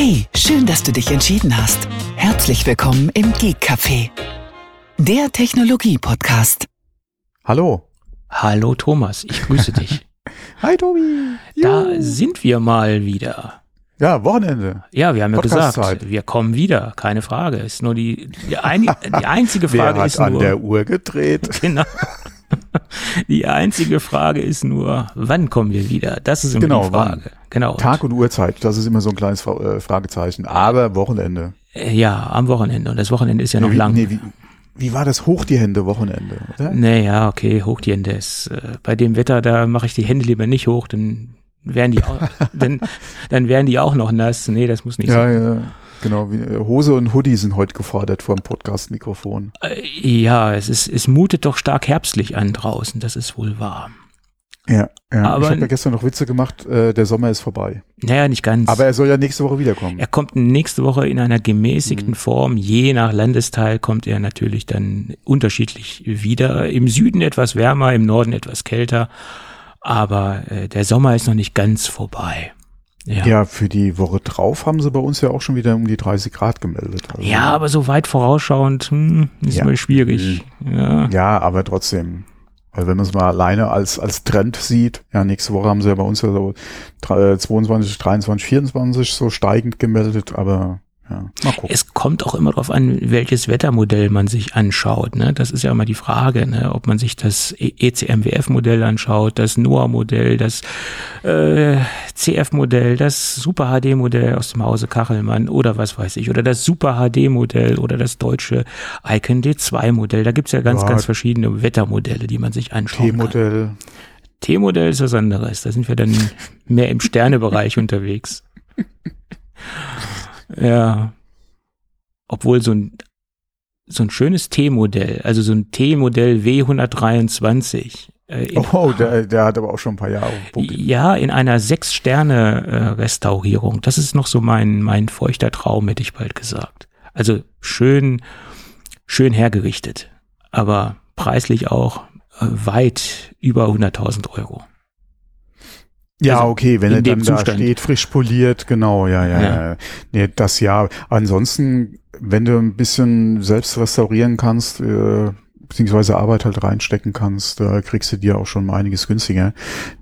Hey, schön, dass du dich entschieden hast. Herzlich willkommen im Geek Café, der Technologie-Podcast. Hallo. Hallo Thomas, ich grüße dich. Hi Tobi. Da sind wir mal wieder. Ja, Wochenende. Ja, wir haben ja gesagt, wir kommen wieder, keine Frage. Ist nur die, die, ein, die einzige Wer Frage hat ist an nur, der Uhr gedreht? genau. Die einzige Frage ist nur, wann kommen wir wieder? Das ist immer Genau, die Frage. Genau. Tag und Uhrzeit, das ist immer so ein kleines äh, Fragezeichen. Aber Wochenende. Äh, Ja, am Wochenende. Und das Wochenende ist ja noch wie, lang. Nee, wie, wie war das hoch die Hände Wochenende? Oder? Naja, okay, hoch die Hände ist. Äh, bei dem Wetter, da mache ich die Hände lieber nicht hoch, dann werden die auch, dann, dann werden die auch noch nass. Nee, das muss nicht Ja, sein. ja. Genau, wie, äh, Hose und Hoodie sind heute gefordert vor dem Podcast-Mikrofon. Äh, Ja, es ist, es mutet doch stark herbstlich an draußen, das ist wohl wahr. Ja, ja. Aber- ich habe ja gestern noch Witze gemacht, äh, der Sommer ist vorbei. Naja, nicht ganz. Aber er soll ja nächste Woche wiederkommen. er kommt nächste Woche in einer gemäßigten Mhm. Form. Je nach Landesteil kommt er natürlich dann unterschiedlich wieder. Im Süden etwas wärmer, im Norden etwas kälter. Aber äh, der Sommer ist noch nicht ganz vorbei. Ja. Ja, für die Woche drauf haben sie bei uns ja auch schon wieder um die 30 Grad gemeldet. Also, Ja, aber so weit vorausschauend hm, ist Ja. mal schwierig. Ja. Ja, aber trotzdem. Weil wenn man es mal alleine als, als Trend sieht, ja, nächste Woche haben sie ja bei uns ja so drei- äh, 22, 23, 24 so steigend gemeldet, aber ja, mal gucken. Es kommt auch immer darauf an, welches Wettermodell man sich anschaut. Ne? Das ist ja immer die Frage, ne? ob man sich das E- ECMWF-Modell anschaut, das NOAA-Modell, das äh, CF-Modell, das Super HD-Modell aus dem Hause Kachelmann oder was weiß ich, oder das Super HD-Modell oder das deutsche Icon D2-Modell. Da gibt's ja ganz, Ja. ganz verschiedene Wettermodelle, die man sich anschauen kann. T-Modell. T-Modell ist was anderes. Da sind wir dann mehr im Sternebereich unterwegs. Ja. Obwohl so ein, so ein schönes T-Modell, also so ein T-Modell W123. Äh, in, Oh, der, der hat aber auch schon ein paar Jahre ja, in einer Sechs-Sterne-Restaurierung. Das ist noch so mein, mein feuchter Traum, hätte ich bald gesagt. Also schön, schön hergerichtet. Aber preislich auch äh, weit über 100.000 Euro. Ja, Also okay, wenn er dem dann da Zustand. steht, frisch poliert, genau, ja, ja, Ja. ja. Nee, das ja. Ansonsten, wenn du ein bisschen selbst restaurieren kannst, äh, beziehungsweise Arbeit halt reinstecken kannst, da kriegst du dir auch schon mal einiges günstiger.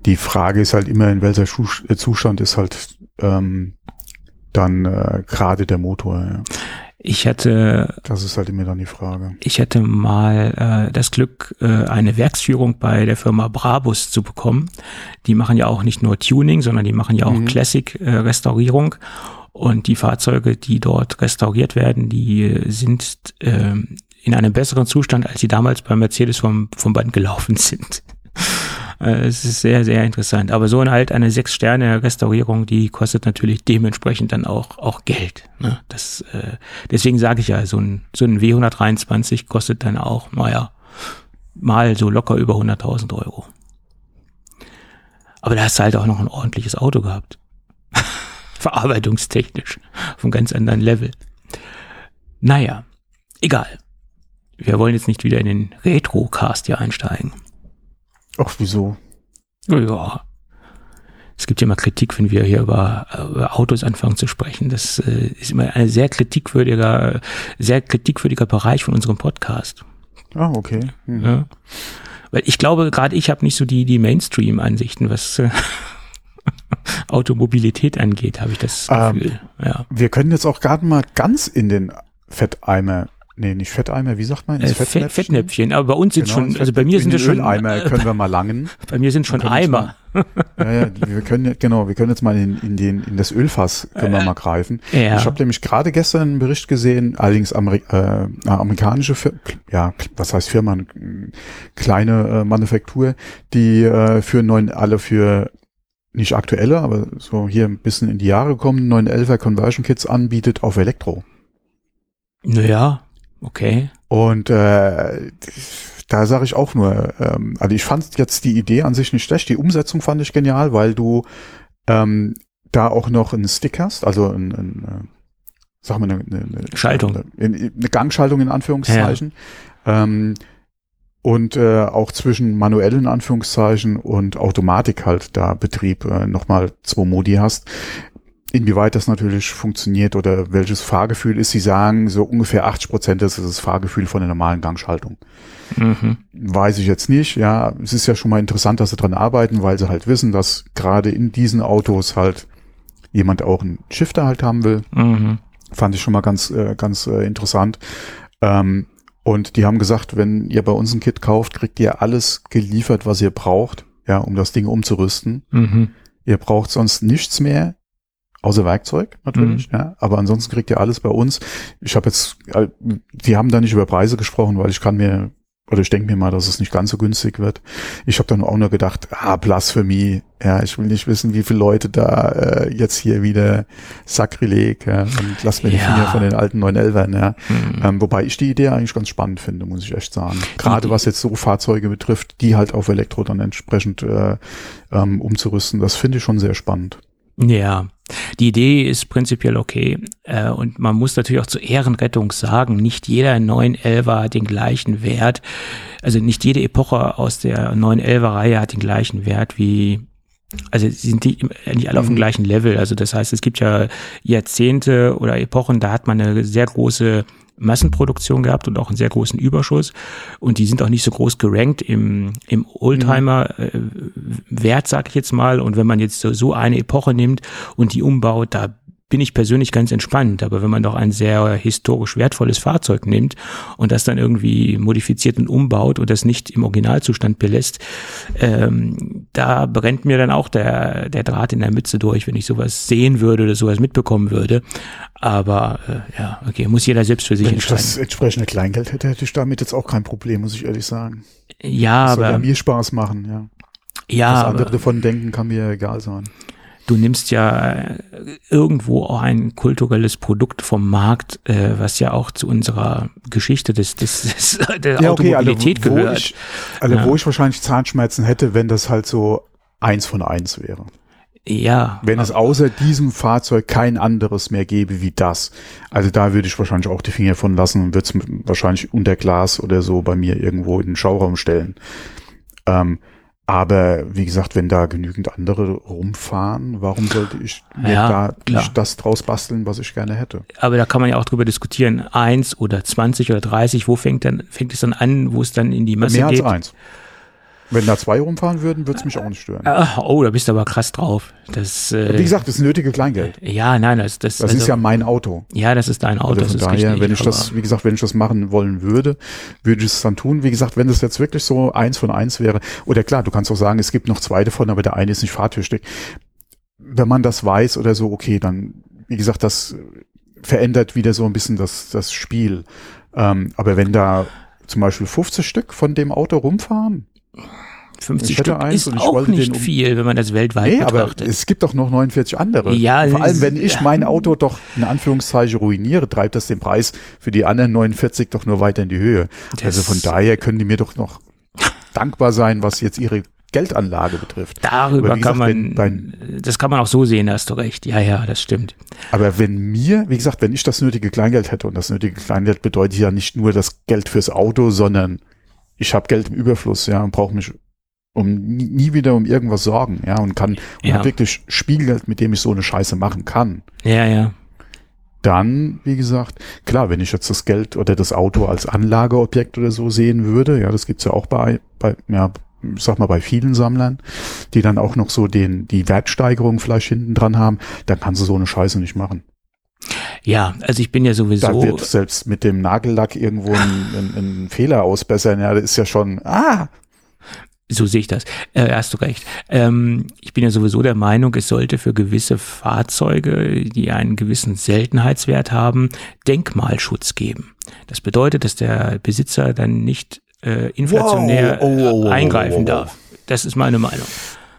Die Frage ist halt immer, in welcher äh, Zustand ist halt ähm, dann äh, gerade der Motor. Ja. Ich hatte Das ist halt immer dann die Frage. Ich hatte mal äh, das Glück, äh, eine Werksführung bei der Firma Brabus zu bekommen. Die machen ja auch nicht nur Tuning, sondern die machen ja auch Mhm. Classic-Restaurierung. Und die Fahrzeuge, die dort restauriert werden, die äh, sind ähm, in einem besseren Zustand, als sie damals bei Mercedes vom, vom Band gelaufen sind. Äh, Es ist sehr, sehr interessant. Aber so eine halt eine Sechs-Sterne-Restaurierung, die kostet natürlich dementsprechend dann auch, auch Geld. Ne? Das, äh, deswegen sage ich ja, so ein, so ein W123 kostet dann auch, naja, mal so locker über 100.000 Euro. Aber da hast du halt auch noch ein ordentliches Auto gehabt. Verarbeitungstechnisch. Auf einem ganz anderen Level. Naja, egal. Wir wollen jetzt nicht wieder in den Retro-Cast hier einsteigen. Ach, wieso? Ja. Es gibt ja immer Kritik, wenn wir hier über, über Autos anfangen zu sprechen. Das äh, ist immer ein sehr kritikwürdiger, sehr kritikwürdiger Bereich von unserem Podcast. Ah, okay. Hm. Ja. Weil ich glaube, gerade ich habe nicht so die, die Mainstream-Ansichten, was äh, Automobilität angeht, habe ich das Ähm, Gefühl. ja. Wir können jetzt auch gerade mal ganz in den Fetteimer, nee, nicht Fetteimer, wie sagt man? Äh, Ins Fett, Fettnäpfchen, aber bei uns sind Genau, schon, also bei mir sind es schon, Eimer äh, können wir mal langen. bei mir sind schon Eimer. Ja, ja, die- wir können ja- genau, wir können jetzt mal in, in den in das Ölfass können wir mal greifen. Ja. Ich habe nämlich gerade gestern einen Bericht gesehen, allerdings Ameri äh, amerikanische Fir ja, was heißt Firma, eine kleine äh, Manufaktur, die äh, für neun alle für nicht aktuelle, aber so hier ein bisschen in die Jahre kommen, 911er Conversion Kits anbietet auf Elektro. Naja, okay. Und äh, da sage ich auch nur, ähm, also ich fand jetzt die Idee an sich nicht schlecht, die Umsetzung fand ich genial, weil du ähm, da auch noch einen Stick hast, also ein, ein äh, sag mal eine, eine, eine Schaltung. eine, eine Gangschaltung in Anführungszeichen. Ähm, und äh, auch zwischen manuellen Anführungszeichen und Automatik halt da Betrieb äh, nochmal zwei Modi hast. Inwieweit das natürlich funktioniert oder welches Fahrgefühl ist. Sie sagen, so ungefähr 80 Prozent ist das Fahrgefühl von der normalen Gangschaltung. Mhm. Weiß ich jetzt nicht. Ja, es ist ja schon mal interessant, dass sie dran arbeiten, weil sie halt wissen, dass gerade in diesen Autos halt jemand auch einen Shifter halt haben will. Mhm. Fand ich schon mal ganz, äh, ganz äh, interessant. Ähm, und die haben gesagt, wenn ihr bei uns ein Kit kauft, kriegt ihr alles geliefert, was ihr braucht, ja, um das Ding umzurüsten. Mhm. Ihr braucht sonst nichts mehr, außer Werkzeug natürlich, mhm. ja. Aber ansonsten kriegt ihr alles bei uns. Ich habe jetzt, äh, die haben da nicht über Preise gesprochen, weil ich kann mir oder ich denke mir mal, dass es nicht ganz so günstig wird. Ich habe dann auch nur gedacht, ah, Blasphemie, ja, ich will nicht wissen, wie viele Leute da äh, jetzt hier wieder Sakrileg, ja, und lass mir die ja. Finger von den alten 911ern, ja. Mhm. Ähm, wobei ich die Idee eigentlich ganz spannend finde, muss ich echt sagen. Gerade was jetzt so Fahrzeuge betrifft, die halt auf Elektro dann entsprechend äh, ähm, umzurüsten, das finde ich schon sehr spannend. Ja, die Idee ist prinzipiell okay. Äh, und man muss natürlich auch zur Ehrenrettung sagen, nicht jeder 911er hat den gleichen Wert. Also nicht jede Epoche aus der 911er Reihe hat den gleichen Wert wie also sind die nicht alle auf dem mhm. gleichen Level. Also das heißt, es gibt ja Jahrzehnte oder Epochen, da hat man eine sehr große Massenproduktion gehabt und auch einen sehr großen Überschuss. Und die sind auch nicht so groß gerankt im, im Oldtimer-Wert, äh, sag ich jetzt mal. Und wenn man jetzt so, so eine Epoche nimmt und die umbaut, da bin ich persönlich ganz entspannt. Aber wenn man doch ein sehr historisch wertvolles Fahrzeug nimmt und das dann irgendwie modifiziert und umbaut und das nicht im Originalzustand belässt, ähm, da brennt mir dann auch der, der Draht in der Mütze durch, wenn ich sowas sehen würde oder sowas mitbekommen würde. Aber äh, ja, okay, muss jeder selbst für sich wenn entscheiden. Wenn ich das entsprechende Kleingeld hätte, hätte ich damit jetzt auch kein Problem, muss ich ehrlich sagen. Ja, das aber. Soll ja mir Spaß machen, ja. Ja. Was andere davon denken, kann mir egal sein du nimmst ja irgendwo auch ein kulturelles Produkt vom Markt, äh, was ja auch zu unserer Geschichte des, des, des der ja, okay, Automobilität alle, gehört. Ich, alle, ja. wo ich wahrscheinlich Zahnschmerzen hätte, wenn das halt so eins von eins wäre. Ja. Wenn es außer diesem Fahrzeug kein anderes mehr gäbe wie das. Also da würde ich wahrscheinlich auch die Finger von lassen und würde es wahrscheinlich unter Glas oder so bei mir irgendwo in den Schauraum stellen. Ähm, aber wie gesagt, wenn da genügend andere rumfahren, warum sollte ich mir ja, da klar. nicht das draus basteln, was ich gerne hätte? Aber da kann man ja auch drüber diskutieren. Eins oder zwanzig oder dreißig, wo fängt dann, fängt es dann an, wo es dann in die Masse Mehr geht? Mehr als eins. Wenn da zwei rumfahren würden, würde es mich auch nicht stören. Ah, oh, da bist du aber krass drauf. Das, äh, Wie gesagt, das ist nötige Kleingeld. Ja, nein, das, das, das also, ist ja mein Auto. Ja, das ist dein Auto. Also von daher, richtig, wenn ich das, wie gesagt, wenn ich das machen wollen würde, würde ich es dann tun. Wie gesagt, wenn das jetzt wirklich so eins von eins wäre, oder klar, du kannst auch sagen, es gibt noch zwei davon, aber der eine ist nicht fahrtüchtig. Wenn man das weiß oder so, okay, dann, wie gesagt, das verändert wieder so ein bisschen das, das Spiel. Ähm, aber wenn da zum Beispiel 50 Stück von dem Auto rumfahren, 50 Stück ist auch nicht um viel, wenn man das weltweit nee, betrachtet. aber es gibt doch noch 49 andere. Ja, Vor allem, wenn ich ja. mein Auto doch in Anführungszeichen ruiniere, treibt das den Preis für die anderen 49 doch nur weiter in die Höhe. Das also von daher können die mir doch noch dankbar sein, was jetzt ihre Geldanlage betrifft. Darüber gesagt, kann man, wenn, wenn, das kann man auch so sehen, hast du recht. Ja, ja, das stimmt. Aber wenn mir, wie gesagt, wenn ich das nötige Kleingeld hätte, und das nötige Kleingeld bedeutet ja nicht nur das Geld fürs Auto, sondern ich habe Geld im Überfluss, ja, und brauche mich um nie wieder um irgendwas sorgen, ja, und kann und ja. wirklich Spielgeld, mit dem ich so eine Scheiße machen kann. Ja, ja. Dann, wie gesagt, klar, wenn ich jetzt das Geld oder das Auto als Anlageobjekt oder so sehen würde, ja, das gibt's ja auch bei, bei ja, ich sag mal, bei vielen Sammlern, die dann auch noch so den, die Wertsteigerung vielleicht hinten dran haben, dann kannst du so eine Scheiße nicht machen. Ja, also ich bin ja sowieso. Da wird selbst mit dem Nagellack irgendwo ein, ein, ein Fehler ausbessern. Ja, das ist ja schon, ah, so sehe ich das. Äh, hast du recht. Ähm, ich bin ja sowieso der Meinung, es sollte für gewisse Fahrzeuge, die einen gewissen Seltenheitswert haben, Denkmalschutz geben. Das bedeutet, dass der Besitzer dann nicht äh, inflationär wow. oh, oh, oh, eingreifen darf. Das ist meine Meinung.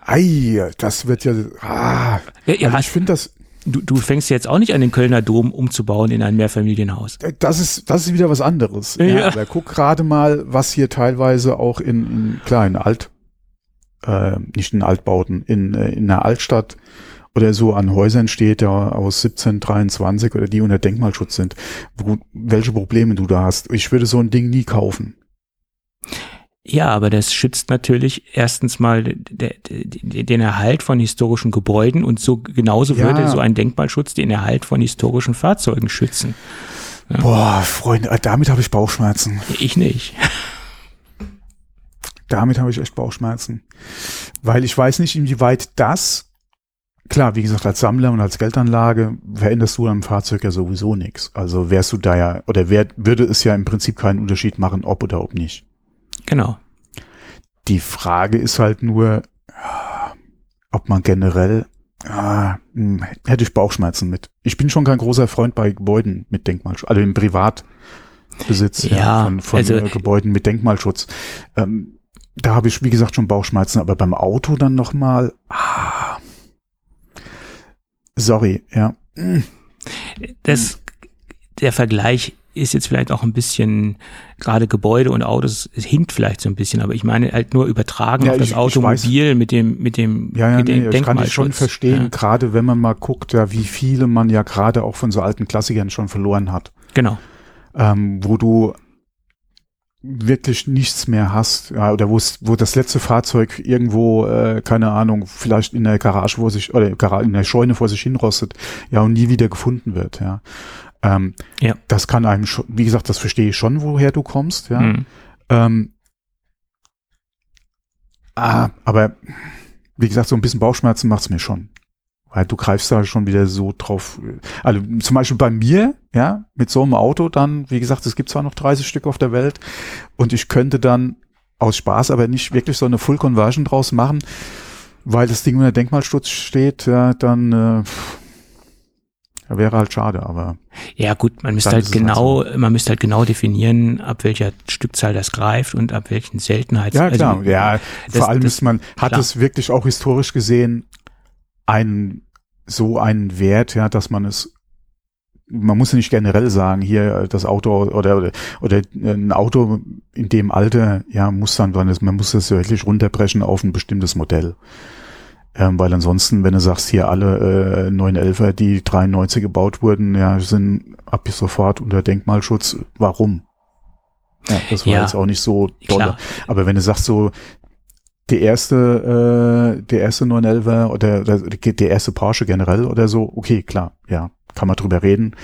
Ei, das wird ja. Ah, ja, ja also ich finde das du, du fängst jetzt auch nicht an, den Kölner Dom umzubauen in ein Mehrfamilienhaus. Äh, das ist, das ist wieder was anderes. Ja. ja aber guck gerade mal, was hier teilweise auch in, in in Alt, äh, nicht in Altbauten, in, äh, in einer Altstadt oder so an Häusern steht, ja aus 1723 oder die unter Denkmalschutz sind, wo, welche Probleme du da hast. Ich würde so ein Ding nie kaufen. Ja, aber das schützt natürlich erstens mal de, de, den Erhalt von historischen Gebäuden und so genauso Ja. würde so ein Denkmalschutz den Erhalt von historischen Fahrzeugen schützen. Boah, Freunde, äh, damit habe ich Bauchschmerzen. Ich nicht. Damit habe ich echt Bauchschmerzen. Weil ich weiß nicht, inwieweit das, klar, wie gesagt, als Sammler und als Geldanlage veränderst du am Fahrzeug ja sowieso nichts. Also wärst du da ja, oder wär, würde es ja im Prinzip keinen Unterschied machen, ob oder ob nicht. Genau. Die Frage ist halt nur, ah, ob man generell, ah, hätte ich Bauchschmerzen mit. Ich bin schon kein großer Freund bei Gebäuden mit Denkmalschutz, also im Privatbesitz ja, Ja, von, von also- äh, Gebäuden mit Denkmalschutz. Ähm, da habe ich, wie gesagt, schon Bauchschmerzen, aber beim Auto dann nochmal, ah, sorry, ja. Das, der Vergleich ist jetzt vielleicht auch ein bisschen, gerade Gebäude und Autos, es hinkt vielleicht so ein bisschen, aber ich meine halt nur übertragen Ja, auf das ich- ich Automobil mit dem, mit dem Ja, ja, mit dem nee, ich kann ich schon verstehen, Ja, gerade wenn man mal guckt, ja, wie viele man ja gerade auch von so alten Klassikern schon verloren hat. genau. ähm, wo du wirklich nichts mehr hast, ja, oder wo wo das letzte Fahrzeug irgendwo, äh, keine Ahnung, vielleicht in der Garage vor sich, oder in der Scheune vor sich hinrostet, ja, und nie wieder gefunden wird, ja. Ähm, Ja. Das kann einem schon, wie gesagt, das verstehe ich schon, woher du kommst, ja. Mhm. Ähm, ah, aber wie gesagt, so ein bisschen Bauchschmerzen macht's mir schon. Weil du greifst da schon wieder so drauf. Also zum Beispiel bei mir, ja, mit so einem Auto dann, wie gesagt, es gibt zwar noch 30 Stück auf der Welt und ich könnte dann aus Spaß aber nicht wirklich so eine Full Conversion draus machen, weil das Ding unter Denkmalschutz steht, ja, dann äh, ja, wäre halt schade, aber Ja gut, man müsste halt halt genau, man müsste halt genau definieren, ab welcher Stückzahl das greift und ab welchen Seltenheits. Ja, klar. Also, ja, das- vor allem das- ist man, hat klar. es wirklich auch historisch gesehen einen, so einen Wert, ja, dass man es, man muss nicht generell sagen, hier das Auto oder, oder, oder ein Auto in dem Alter, ja, muss dann, man muss das wirklich runterbrechen auf ein bestimmtes Modell. Ähm, weil ansonsten, wenn du sagst, hier alle äh, 911er, die 93 gebaut wurden, ja, sind ab sofort unter Denkmalschutz. Warum? Ja, das war Ja, jetzt auch nicht so doll. klar. Aber wenn du sagst so, der erste, äh, der erste 911er oder, oder der erste Porsche generell oder so, okay, klar, ja, kann man drüber reden.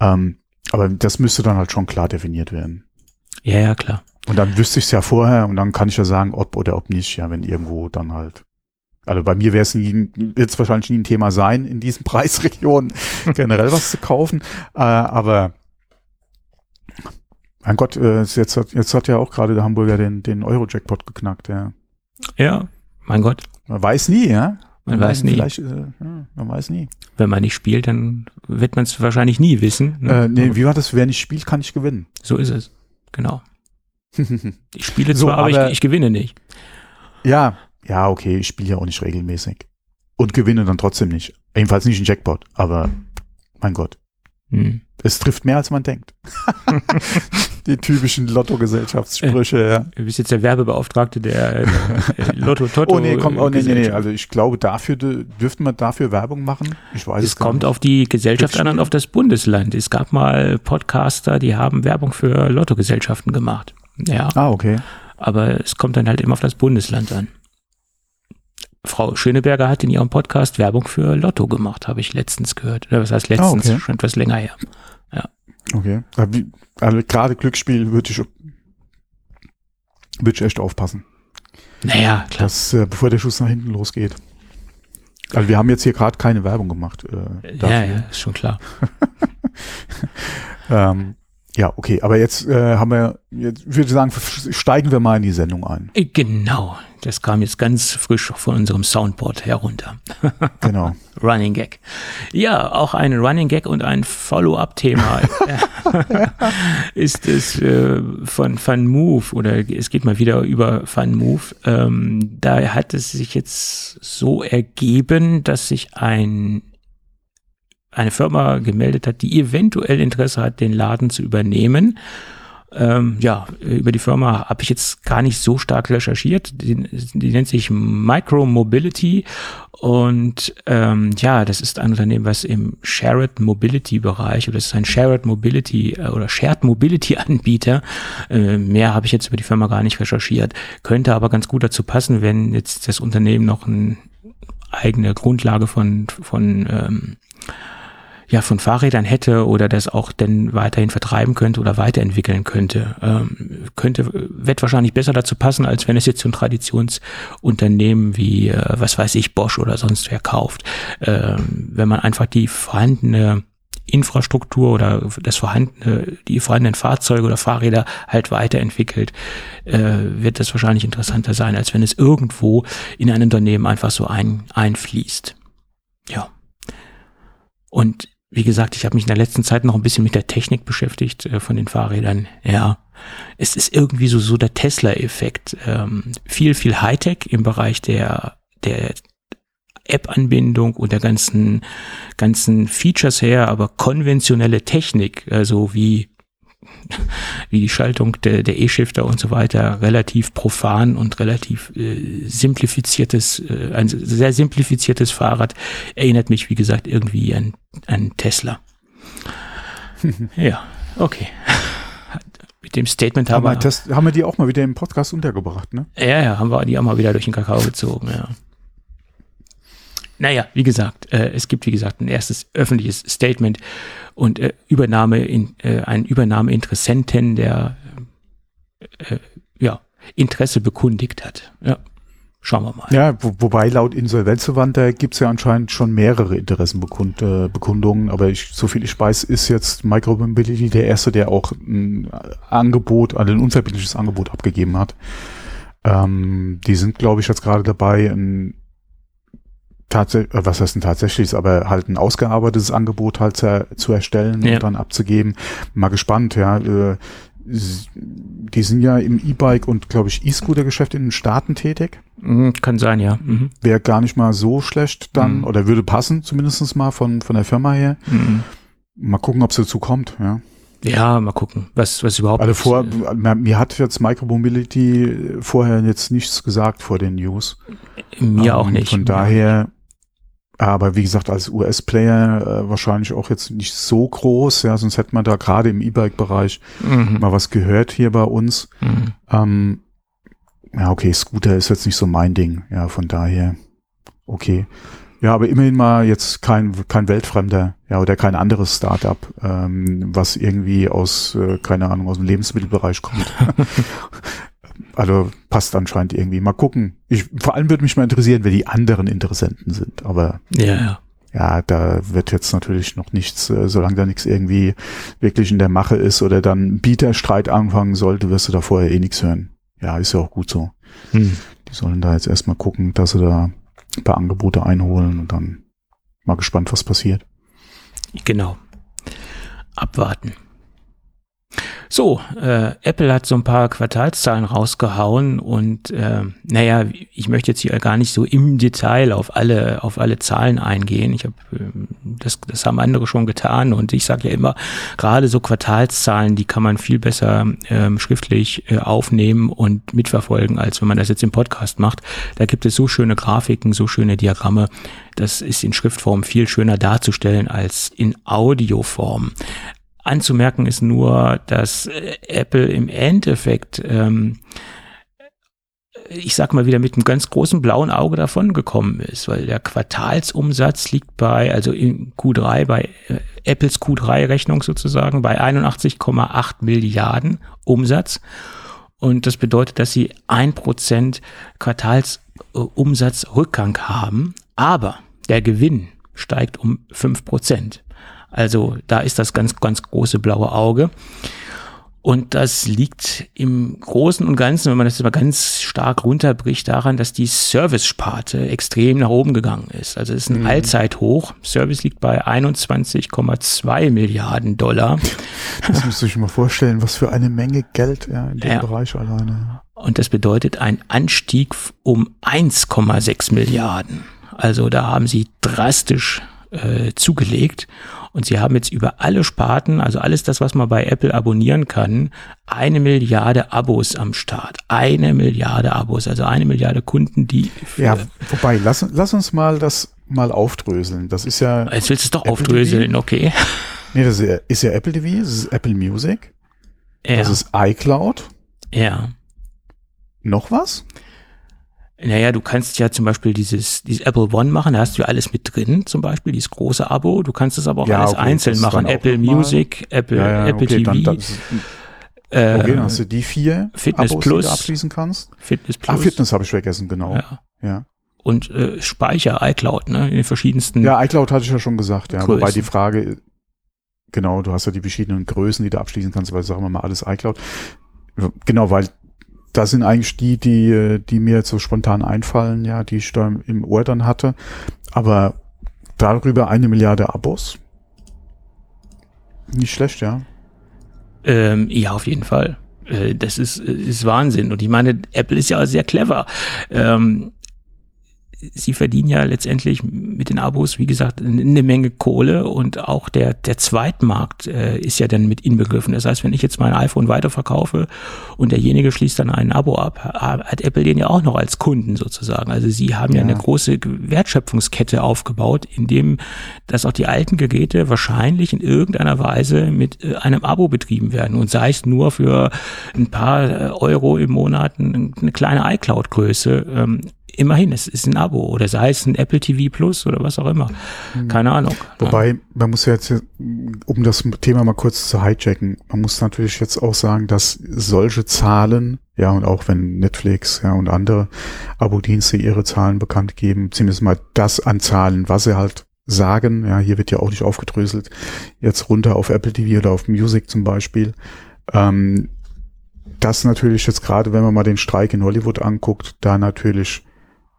Ähm, aber das müsste dann halt schon klar definiert werden. Ja, ja, klar. Und dann wüsste ich es ja vorher und dann kann ich ja sagen, ob oder ob nicht, ja, wenn irgendwo dann halt. Also bei mir wäre es es wahrscheinlich nie ein Thema sein, in diesen Preisregionen generell was zu kaufen. Äh, aber mein Gott, äh, jetzt, hat, jetzt hat ja auch gerade der Hamburger den, den Euro-Jackpot geknackt, ja. Ja, mein Gott, Man weiß nie, ja. Man weiß nie. Äh, ja, man weiß nie. wenn man nicht spielt, dann wird man es wahrscheinlich nie wissen. ne? Äh, nee, wie war das? Wer nicht spielt, kann nicht gewinnen. So ist es. Genau. Ich spiele So, zwar, aber, aber- ich, ich gewinne nicht. ja, ja, okay, ich spiele ja auch nicht regelmäßig. Und gewinne dann trotzdem nicht. Jedenfalls nicht einen Jackpot, aber mein Gott. Hm. Es trifft mehr, als man denkt. Die typischen Lotto-Gesellschaftssprüche, ja. Du bist jetzt der Werbebeauftragte der äh, Lotto Toto. Oh nee, komm, oh nee, nee, nee. Also ich glaube, dafür dü- dürften wir dafür Werbung machen. Ich weiß es, Es kommt nicht. auf die Gesellschaft an und auf das Bundesland. Es gab mal Podcaster, die haben Werbung für Lottogesellschaften gemacht. Ja, Ah, okay. aber es kommt dann halt immer auf das Bundesland an. Frau Schöneberger hat in ihrem Podcast Werbung für Lotto gemacht, habe ich letztens gehört. Oder was heißt letztens? Ah, okay. Schon etwas länger her. Okay. Aber wie- Also gerade Glücksspiel würde ich, würde ich echt aufpassen. Naja, klar. dass, äh, bevor der Schuss nach hinten losgeht. Also wir haben jetzt hier gerade keine Werbung gemacht. Äh, dafür. Ja, ja, ist schon klar. Ähm, ja, okay, aber jetzt äh, haben wir, jetzt würde ich sagen, steigen wir mal in die Sendung ein. Äh, Genau, das kam jetzt ganz frisch von unserem Soundboard herunter. Genau. Running Gag. Ja, auch ein Running Gag und ein Follow-up-Thema ist es äh, von Fun Move oder es geht mal wieder über Fun Move. Ähm, da hat es sich jetzt so ergeben, dass sich ein eine Firma gemeldet hat, die eventuell Interesse hat, den Laden zu übernehmen. Ähm, ja, über die Firma habe ich jetzt gar nicht so stark recherchiert. Die, die nennt sich Micro Mobility und ähm, ja, das ist ein Unternehmen, was im Shared Mobility Bereich oder es ist ein Shared Mobility äh, oder Shared Mobility Anbieter. Äh, mehr habe ich jetzt über die Firma gar nicht recherchiert. Könnte aber ganz gut dazu passen, wenn jetzt das Unternehmen noch eine eigene Grundlage von von ähm, ja von Fahrrädern hätte oder das auch denn weiterhin vertreiben könnte oder weiterentwickeln könnte, ähm, könnte wird wahrscheinlich besser dazu passen, als wenn es jetzt so ein Traditionsunternehmen wie äh, was weiß ich Bosch oder sonst wer kauft. Ähm, wenn man einfach die vorhandene Infrastruktur oder das vorhandene, die vorhandenen Fahrzeuge oder Fahrräder halt weiterentwickelt, äh, wird das wahrscheinlich interessanter sein, als wenn es irgendwo in ein Unternehmen einfach so ein, einfließt. Ja. Und wie gesagt, ich habe mich in der letzten Zeit noch ein bisschen mit der Technik beschäftigt äh, von den Fahrrädern. Ja, es ist irgendwie so so der Tesla-Effekt. Ähm, viel viel Hightech im Bereich der der App-Anbindung und der ganzen ganzen Features her, aber konventionelle Technik, also wie wie die Schaltung der, der E-Shifter und so weiter relativ profan und relativ äh, simplifiziertes, äh, ein sehr simplifiziertes Fahrrad erinnert mich, wie gesagt, irgendwie an, an Tesla. ja, okay. Mit dem Statement haben, haben wir, das, haben wir die auch mal wieder im Podcast untergebracht, ne? Ja, ja, haben wir die auch mal wieder durch den Kakao gezogen, ja. Naja, wie gesagt, äh, es gibt, wie gesagt, ein erstes öffentliches Statement und äh, Übernahme in, äh, ein Übernahmeinteressenten, der äh, ja, Interesse bekundigt hat. Ja. Schauen wir mal. Ja, wo, wobei laut Insolvenzverwandt, da gibt's ja anscheinend schon mehrere Interessenbekundungen, aber ich, so viel ich weiß, ist jetzt Micromobility der erste, der auch ein Angebot, also ein unverbindliches Angebot abgegeben hat. Ähm, die sind, glaube ich, jetzt gerade dabei, ein tatsächlich, äh, was heißt denn tatsächlich, aber halt ein ausgearbeitetes Angebot halt zu, zu erstellen ja. und dann abzugeben. Mal gespannt, ja. Äh, die sind ja im E-Bike und glaube ich E-Scooter-Geschäft in den Staaten tätig. Mhm, kann sein, ja. Mhm. Wäre gar nicht mal so schlecht dann, mhm. oder würde passen, zumindestens mal von, von der Firma her. Mhm. Mal gucken, ob es dazu kommt, ja. Ja, mal gucken, was, was überhaupt. Also vor, mir hat jetzt Micromobility vorher jetzt nichts gesagt vor den News. Mir ähm, auch nicht. Von daher aber wie gesagt, als US-Player äh, wahrscheinlich auch jetzt nicht so groß, ja, sonst hätte man da gerade im E-Bike-Bereich mhm. mal was gehört hier bei uns. Mhm. Ähm, ja, okay, Scooter ist jetzt nicht so mein Ding, ja, von daher, okay. Ja, aber immerhin mal jetzt kein, kein Weltfremder, ja, oder kein anderes Startup, ähm, was irgendwie aus, äh, keine Ahnung, aus dem Lebensmittelbereich kommt. Also passt anscheinend irgendwie. Mal gucken. Ich, vor allem würde mich mal interessieren, wer die anderen Interessenten sind. Aber ja, ja. Ja, da wird jetzt natürlich noch nichts, äh, solange da nichts irgendwie wirklich in der Mache ist oder dann Bieterstreit anfangen sollte, wirst du da vorher eh nichts hören. Ja, ist ja auch gut so. Hm. Die sollen da jetzt erstmal gucken, dass sie da ein paar Angebote einholen und dann mal gespannt, was passiert. Genau. Abwarten. So, äh, Apple hat so ein paar Quartalszahlen rausgehauen und äh, naja, ich möchte jetzt hier gar nicht so im Detail auf alle auf alle Zahlen eingehen. Ich habe äh, das das haben andere schon getan und ich sage ja immer, gerade so Quartalszahlen, die kann man viel besser ähm, schriftlich äh, aufnehmen und mitverfolgen, als wenn man das jetzt im Podcast macht. Da gibt es so schöne Grafiken, so schöne Diagramme. Das ist in Schriftform viel schöner darzustellen als in Audioform. Anzumerken ist nur, dass äh, Apple im Endeffekt, ähm, ich sag mal wieder mit einem ganz großen blauen Auge davon gekommen ist, weil der Quartalsumsatz liegt bei, also in Q3, bei äh, Apples Q3-Rechnung sozusagen, bei 81,8 Milliarden Umsatz. Und das bedeutet, dass sie ein Prozent Quartalsumsatzrückgang haben, aber der Gewinn steigt um fünf Prozent. Also da ist das ganz, ganz große blaue Auge. Und das liegt im Großen und Ganzen, wenn man das mal ganz stark runterbricht, daran, dass die Service-Sparte extrem nach oben gegangen ist. Also es ist ein mhm. Allzeithoch. Service liegt bei 21,2 Milliarden Dollar. Das müsst ihr euch mal vorstellen, was für eine Menge Geld ja, in dem ja. Bereich alleine. Und das bedeutet ein Anstieg um 1,6 Milliarden. Also da haben sie drastisch äh, zugelegt. Und sie haben jetzt über alle Sparten, also alles das, was man bei Apple abonnieren kann, eine Milliarde Abos am Start. Eine Milliarde Abos, also eine Milliarde Kunden, die. ja, wobei, lass, lass uns mal das mal aufdröseln. Das ist ja. Jetzt willst du es doch Apple aufdröseln, TV. okay. Nee, das ist ja, ist ja Apple TV, das ist Apple Music. Ja. Das ist iCloud. Ja. Noch was? Naja, du kannst ja zum Beispiel dieses, dieses Apple One machen, da hast du ja alles mit drin, zum Beispiel, dieses große Abo. Du kannst es aber auch ja, alles okay, einzeln machen. Apple Music, Apple, ja, ja, Apple okay, TV. Dann, dann, äh, okay, dann hast du die vier Fitness Abos, Plus, die du abschließen kannst. Fitness Plus. Ah, Fitness habe ich vergessen, genau. Ja. ja. Und äh, Speicher, iCloud, ne, in den verschiedensten. Ja, iCloud hatte ich ja schon gesagt, ja. Größen. Wobei die Frage, genau, du hast ja die verschiedenen Größen, die du abschließen kannst, weil sagen wir mal alles iCloud. Genau, weil das sind eigentlich die, die, die mir jetzt so spontan einfallen, ja, die ich da im Ohr dann hatte. Aber darüber eine Milliarde Abos. Nicht schlecht, ja. Ähm, ja, auf jeden Fall. Äh, das ist, ist Wahnsinn. Und ich meine, Apple ist ja sehr clever. Ähm, sie verdienen ja letztendlich mit den Abos, wie gesagt, eine Menge Kohle und auch der, der Zweitmarkt äh, ist ja dann mit inbegriffen. Das heißt, wenn ich jetzt mein iPhone weiterverkaufe und derjenige schließt dann ein Abo ab, hat Apple den ja auch noch als Kunden sozusagen. Also sie haben ja, ja eine große Wertschöpfungskette aufgebaut, in dem, dass auch die alten Geräte wahrscheinlich in irgendeiner Weise mit äh, einem Abo betrieben werden und sei es nur für ein paar äh, Euro im Monat eine kleine iCloud-Größe. Ähm, immerhin, es ist ein Abo oder sei es ein Apple TV Plus oder was auch immer. Hm. Keine Ahnung. Wobei, man muss ja jetzt, um das Thema mal kurz zu hijacken, man muss natürlich jetzt auch sagen, dass solche Zahlen, ja, und auch wenn Netflix, ja, und andere Abo-Dienste ihre Zahlen bekannt geben, zumindest mal das an Zahlen, was sie halt sagen, ja, hier wird ja auch nicht aufgedröselt, jetzt runter auf Apple TV oder auf Music zum Beispiel, ähm, das natürlich jetzt gerade, wenn man mal den Streik in Hollywood anguckt, da natürlich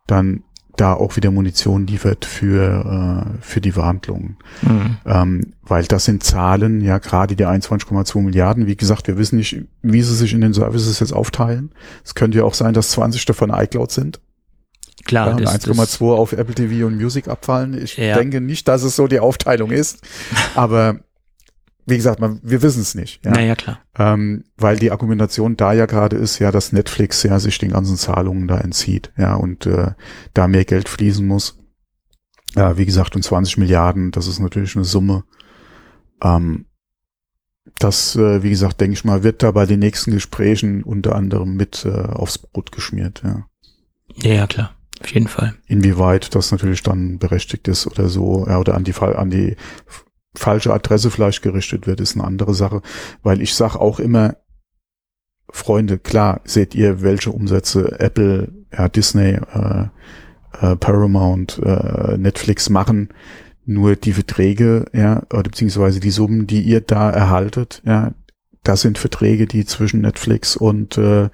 dann da auch wieder Munition liefert für, äh, für die Verhandlungen. Mhm. Ähm, weil das sind Zahlen, ja, gerade die 21,2 Milliarden. Wie gesagt, wir wissen nicht, wie sie sich in den Services jetzt aufteilen. Es könnte ja auch sein, dass 20 davon iCloud sind. Klar. Ja, 1,2 auf Apple TV und Music abfallen. Ich ja. denke nicht, dass es so die Aufteilung ist. Aber wie gesagt, man, wir wissen es nicht. Ja, naja, klar. Ähm, weil die Argumentation da ja gerade ist, ja, dass Netflix ja sich den ganzen Zahlungen da entzieht, ja, und äh, da mehr Geld fließen muss. Ja, wie gesagt, und 20 Milliarden, das ist natürlich eine Summe. Ähm, das, äh, wie gesagt, denke ich mal, wird da bei den nächsten Gesprächen unter anderem mit äh, aufs Brot geschmiert, ja. Ja, ja, klar. Auf jeden Fall. Inwieweit das natürlich dann berechtigt ist oder so, ja, oder an die Fall, an die falsche Adresse vielleicht gerichtet wird, ist eine andere Sache. Weil ich sage auch immer, Freunde, klar, seht ihr, welche Umsätze Apple, ja, Disney, äh, äh, Paramount, äh, Netflix machen. Nur die Verträge, ja, oder beziehungsweise die Summen, die ihr da erhaltet, ja, das sind Verträge, die zwischen Netflix und äh,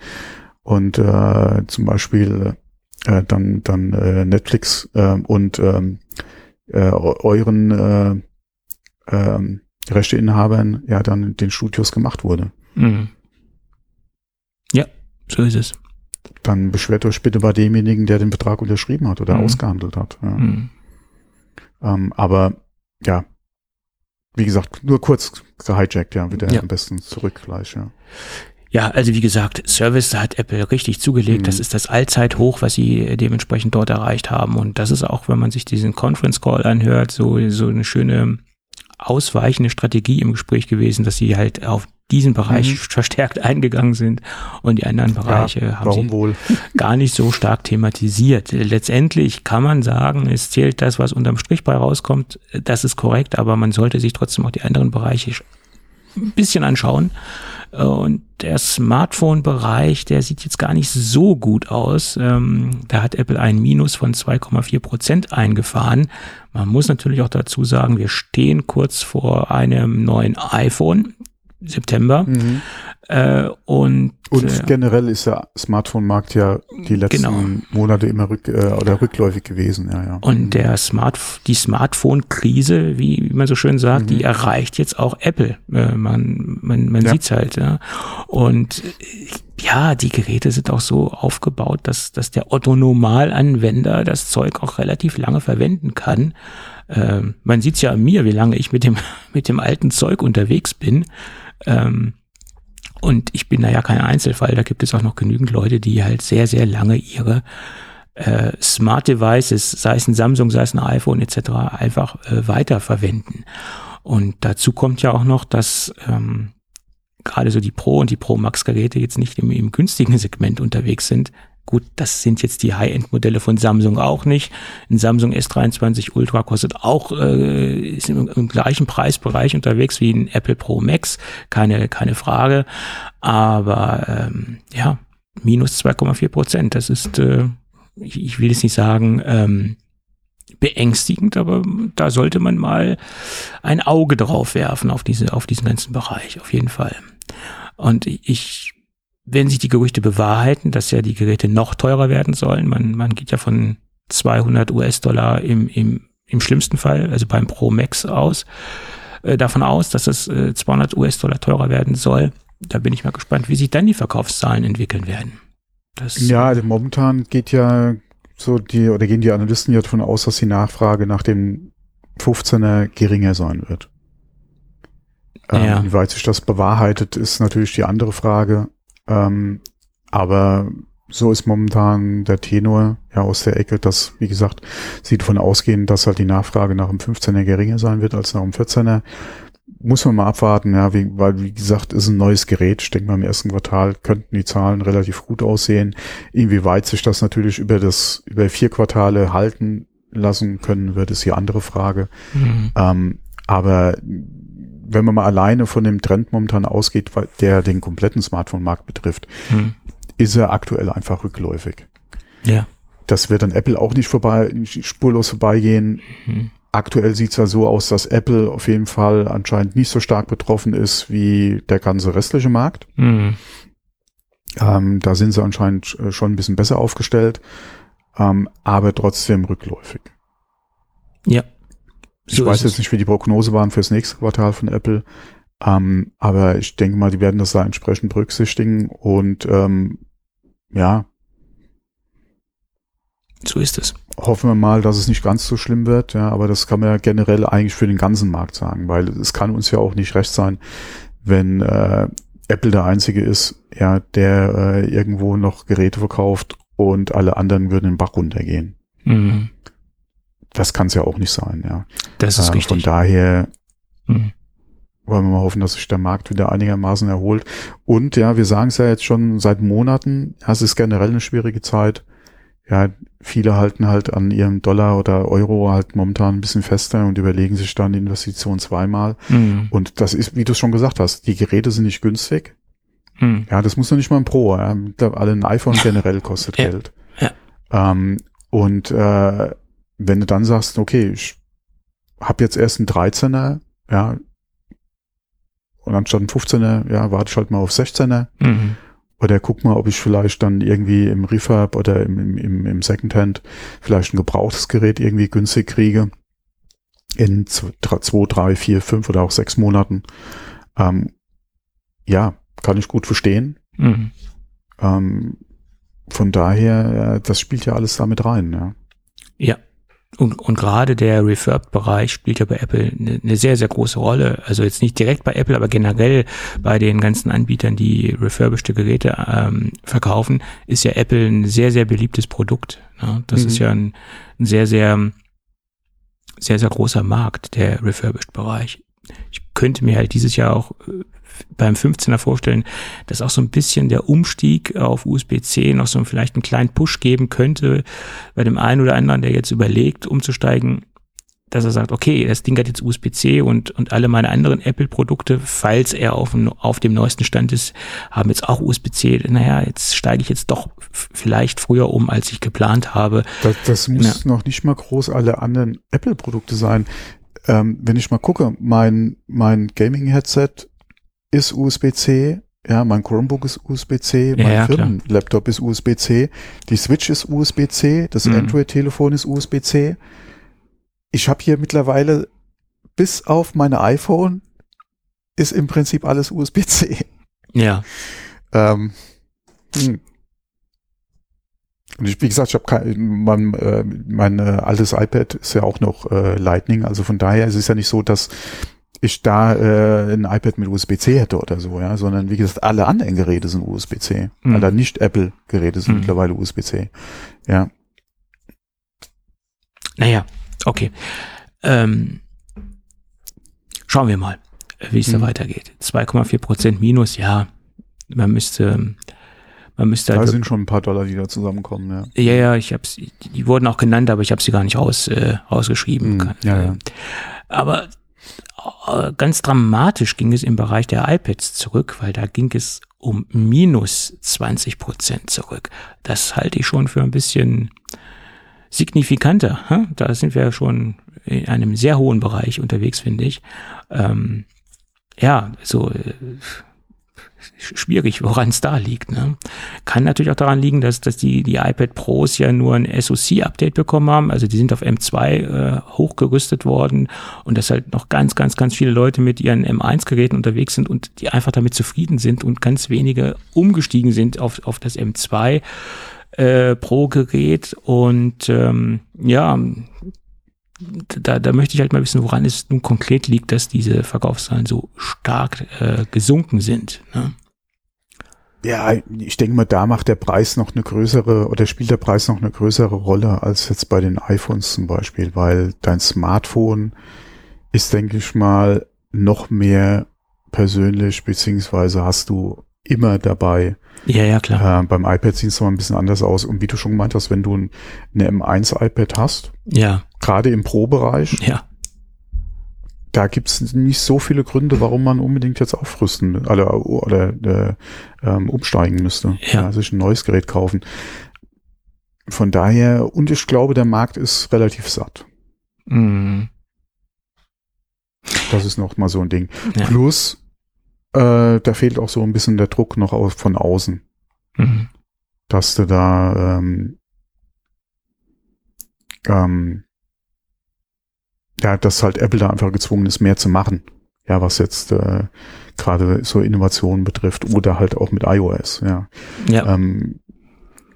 und äh, zum Beispiel äh, dann dann äh, Netflix äh, und ähm, äh, euren äh, ähm, Rechteinhabern ja dann in den Studios gemacht wurde. Mhm. Ja, so ist es. Dann beschwert euch bitte bei demjenigen, der den Betrag unterschrieben hat oder mhm. ausgehandelt hat. Ja. Mhm. Ähm, aber ja, wie gesagt, nur kurz gehijackt, ja, wieder ja. am besten zurück gleich, ja. Ja, also wie gesagt, Service da hat Apple richtig zugelegt. Mhm. Das ist das Allzeithoch, was sie dementsprechend dort erreicht haben. Und das ist auch, wenn man sich diesen Conference Call anhört, so, so eine schöne ausweichende Strategie im Gespräch gewesen, dass sie halt auf diesen Bereich mhm. verstärkt eingegangen sind und die anderen Bereiche ja, haben sie wohl? gar nicht so stark thematisiert. Letztendlich kann man sagen, es zählt das, was unterm Strich bei rauskommt, das ist korrekt, aber man sollte sich trotzdem auch die anderen Bereiche ein bisschen anschauen und der Smartphone-Bereich, der sieht jetzt gar nicht so gut aus. Ähm, da hat Apple ein Minus von 2,4 Prozent eingefahren. Man muss natürlich auch dazu sagen, wir stehen kurz vor einem neuen iPhone. September. Mhm. Äh, und und äh, generell ist der Smartphone-Markt ja die letzten genau. Monate immer rück, äh, oder rückläufig gewesen. Ja, ja. Und mhm. der Smart, die Smartphone-Krise, wie, wie man so schön sagt, mhm. die erreicht jetzt auch Apple. Äh, man man, man ja. sieht's halt. Ja. Und ja, die Geräte sind auch so aufgebaut, dass, dass der Otto-Normalanwender das Zeug auch relativ lange verwenden kann. Ähm, man sieht ja an mir, wie lange ich mit dem, mit dem alten Zeug unterwegs bin. Ähm, und ich bin da ja kein Einzelfall. Da gibt es auch noch genügend Leute, die halt sehr, sehr lange ihre äh, Smart Devices, sei es ein Samsung, sei es ein iPhone etc., einfach äh, weiterverwenden. Und dazu kommt ja auch noch, dass ähm, gerade so die Pro und die Pro Max Geräte jetzt nicht im, im günstigen Segment unterwegs sind. Gut, das sind jetzt die High-End-Modelle von Samsung auch nicht. Ein Samsung S23 Ultra kostet auch, äh, ist im, im, gleichen Preisbereich unterwegs wie ein Apple Pro Max, keine, keine Frage. Aber ähm, ja, minus 2,4 Prozent. Das ist, äh, ich, ich will jetzt nicht sagen, ähm, beängstigend, aber da sollte man mal ein Auge drauf werfen auf diese, auf diesen ganzen Bereich, auf jeden Fall. Und ich wenn sich die Gerüchte bewahrheiten, dass ja die Geräte noch teurer werden sollen, man, man geht ja von 200 US-Dollar im, im, im schlimmsten Fall, also beim Pro Max aus, äh, davon aus, dass es äh, 200 US-Dollar teurer werden soll. Da bin ich mal gespannt, wie sich dann die Verkaufszahlen entwickeln werden. Das ja, also momentan geht ja so die, oder gehen die Analysten ja davon aus, dass die Nachfrage nach dem 15er geringer sein wird. Ähm, ja. Inwieweit sich das bewahrheitet, ist natürlich die andere Frage. Ähm, aber so ist momentan der Tenor ja aus der Ecke, dass, wie gesagt, sie davon ausgehen, dass halt die Nachfrage nach dem 15er geringer sein wird als nach dem 14er. Muss man mal abwarten, ja, wie, weil, wie gesagt, ist ein neues Gerät. Ich denke mal, im ersten Quartal könnten die Zahlen relativ gut aussehen. Inwieweit sich das natürlich über das, über vier Quartale halten lassen können wird, ist die andere Frage. Mhm. Ähm, aber wenn man mal alleine von dem Trend momentan ausgeht, der den kompletten Smartphone-Markt betrifft, hm. ist er aktuell einfach rückläufig. Ja. Das wird an Apple auch nicht vorbei, spurlos vorbeigehen. Hm. Aktuell sieht es ja so aus, dass Apple auf jeden Fall anscheinend nicht so stark betroffen ist wie der ganze restliche Markt. Hm. Ähm, da sind sie anscheinend schon ein bisschen besser aufgestellt, ähm, aber trotzdem rückläufig. Ja. Ich so weiß jetzt nicht, wie die Prognose waren fürs nächste Quartal von Apple, ähm, aber ich denke mal, die werden das da entsprechend berücksichtigen und ähm, ja. So ist es. Hoffen wir mal, dass es nicht ganz so schlimm wird, ja, aber das kann man ja generell eigentlich für den ganzen Markt sagen, weil es kann uns ja auch nicht recht sein, wenn äh, Apple der einzige ist, ja, der äh, irgendwo noch Geräte verkauft und alle anderen würden den Bach runtergehen. Mhm das kann es ja auch nicht sein, ja. Das ist äh, richtig. Von daher mhm. wollen wir mal hoffen, dass sich der Markt wieder einigermaßen erholt. Und ja, wir sagen es ja jetzt schon seit Monaten, ja, es ist generell eine schwierige Zeit. Ja, viele halten halt an ihrem Dollar oder Euro halt momentan ein bisschen fester und überlegen sich dann die Investition zweimal. Mhm. Und das ist, wie du es schon gesagt hast, die Geräte sind nicht günstig. Mhm. Ja, das muss doch nicht mal ein Pro. Ja. Alle ein iPhone generell kostet ja. Geld. Ja. Ähm, und äh, wenn du dann sagst, okay, ich habe jetzt erst einen 13er, ja, und anstatt einen 15er, ja, warte ich halt mal auf 16er. Mhm. Oder guck mal, ob ich vielleicht dann irgendwie im Refurb oder im, im, im Secondhand vielleicht ein gebrauchtes Gerät irgendwie günstig kriege. In zwei, drei, vier, fünf oder auch sechs Monaten. Ähm, ja, kann ich gut verstehen. Mhm. Ähm, von daher, das spielt ja alles damit rein, ja. Ja, und, und gerade der Refurbed-Bereich spielt ja bei Apple eine, eine, sehr, sehr große Rolle. Also jetzt nicht direkt bei Apple, aber generell bei den ganzen Anbietern, die refurbished Geräte ähm, verkaufen, ist ja Apple ein sehr, sehr beliebtes Produkt. Ne? Das mhm. ist ja ein, ein sehr, sehr, sehr, sehr großer Markt, der Refurbished-Bereich. Ich könnte mir halt dieses Jahr auch äh, beim 15er vorstellen, dass auch so ein bisschen der Umstieg auf USB-C noch so vielleicht einen kleinen Push geben könnte bei dem einen oder anderen, der jetzt überlegt, umzusteigen, dass er sagt, okay, das Ding hat jetzt USB-C und, und alle meine anderen Apple-Produkte, falls er auf, auf dem neuesten Stand ist, haben jetzt auch USB-C. Naja, jetzt steige ich jetzt doch vielleicht früher um, als ich geplant habe. Das, das muss ja. noch nicht mal groß alle anderen Apple-Produkte sein. Ähm, wenn ich mal gucke, mein, mein Gaming-Headset ist USB-C, ja, mein Chromebook ist USB-C, mein ja, Firmenlaptop ist USB-C, die Switch ist USB-C, das mhm. Android-Telefon ist USB-C. Ich habe hier mittlerweile bis auf meine iPhone ist im Prinzip alles USB-C. Ja. Ähm, Hm. Und ich, wie gesagt, ich habe kein, mein, äh, mein äh, altes iPad ist ja auch noch äh, Lightning, also von daher ist es ja nicht so, dass ich da äh, ein iPad mit USB-C hätte oder so, ja, sondern wie gesagt, alle anderen Geräte sind USB-C. Mhm. Alle nicht Apple-Geräte sind Mhm. mittlerweile USB-C. Ja. Naja, okay. Ähm, schauen wir mal, wie es da Mhm. weitergeht. 2,4 Prozent Minus, ja. Man müsste, man müsste Da halt sind schon ein paar Dollar, die da zusammenkommen, ja. Ja, ja, ich hab's, die, wurden auch genannt, aber ich habe sie gar nicht raus, äh, rausgeschrieben. Mhm, ja, ja. Aber äh, ganz dramatisch ging es im Bereich der iPads zurück, weil da ging es um minus 20 Prozent zurück. Das halte ich schon für ein bisschen signifikanter. Hm? Da sind wir schon in einem sehr hohen Bereich unterwegs, finde ich. Ähm, ja, so äh, schwierig, woran es da liegt. Ne? Kann natürlich auch daran liegen, dass, dass die, die iPad Pros ja nur ein SoC-Update bekommen haben. Also die sind auf M2 äh, hochgerüstet worden und dass halt noch ganz, ganz, ganz viele Leute mit ihren M1-Geräten unterwegs sind und die einfach damit zufrieden sind und ganz wenige umgestiegen sind auf, auf das M2 äh, Pro-Gerät. Und ähm, ja, da, da möchte ich halt mal wissen, woran es nun konkret liegt, dass diese Verkaufszahlen so stark äh, gesunken sind. Ne? Ja, ich denke mal, da macht der Preis noch eine größere oder spielt der Preis noch eine größere Rolle als jetzt bei den iPhones zum Beispiel, weil dein Smartphone ist, denke ich mal, noch mehr persönlich, beziehungsweise hast du immer dabei. Ja, ja, klar. Äh, beim iPad sieht es noch ein bisschen anders aus. Und wie du schon gemeint hast, wenn du ein, eine M1 iPad hast, Ja, gerade im Pro-Bereich, ja, da gibt's nicht so viele Gründe, warum man unbedingt jetzt aufrüsten oder, oder äh, ähm, umsteigen müsste. Ja. sich ein neues Gerät kaufen. Von daher, und ich glaube, der Markt ist relativ satt. mm, Das ist noch mal so ein Ding. Ja. Plus, äh, da fehlt auch so ein bisschen der Druck noch aus, von außen, mm, dass du da ähm, ähm, ja, dass halt Apple da einfach gezwungen ist, mehr zu machen. Ja, was jetzt äh, gerade so Innovationen betrifft oder halt auch mit iOS, ja. ja, Ähm,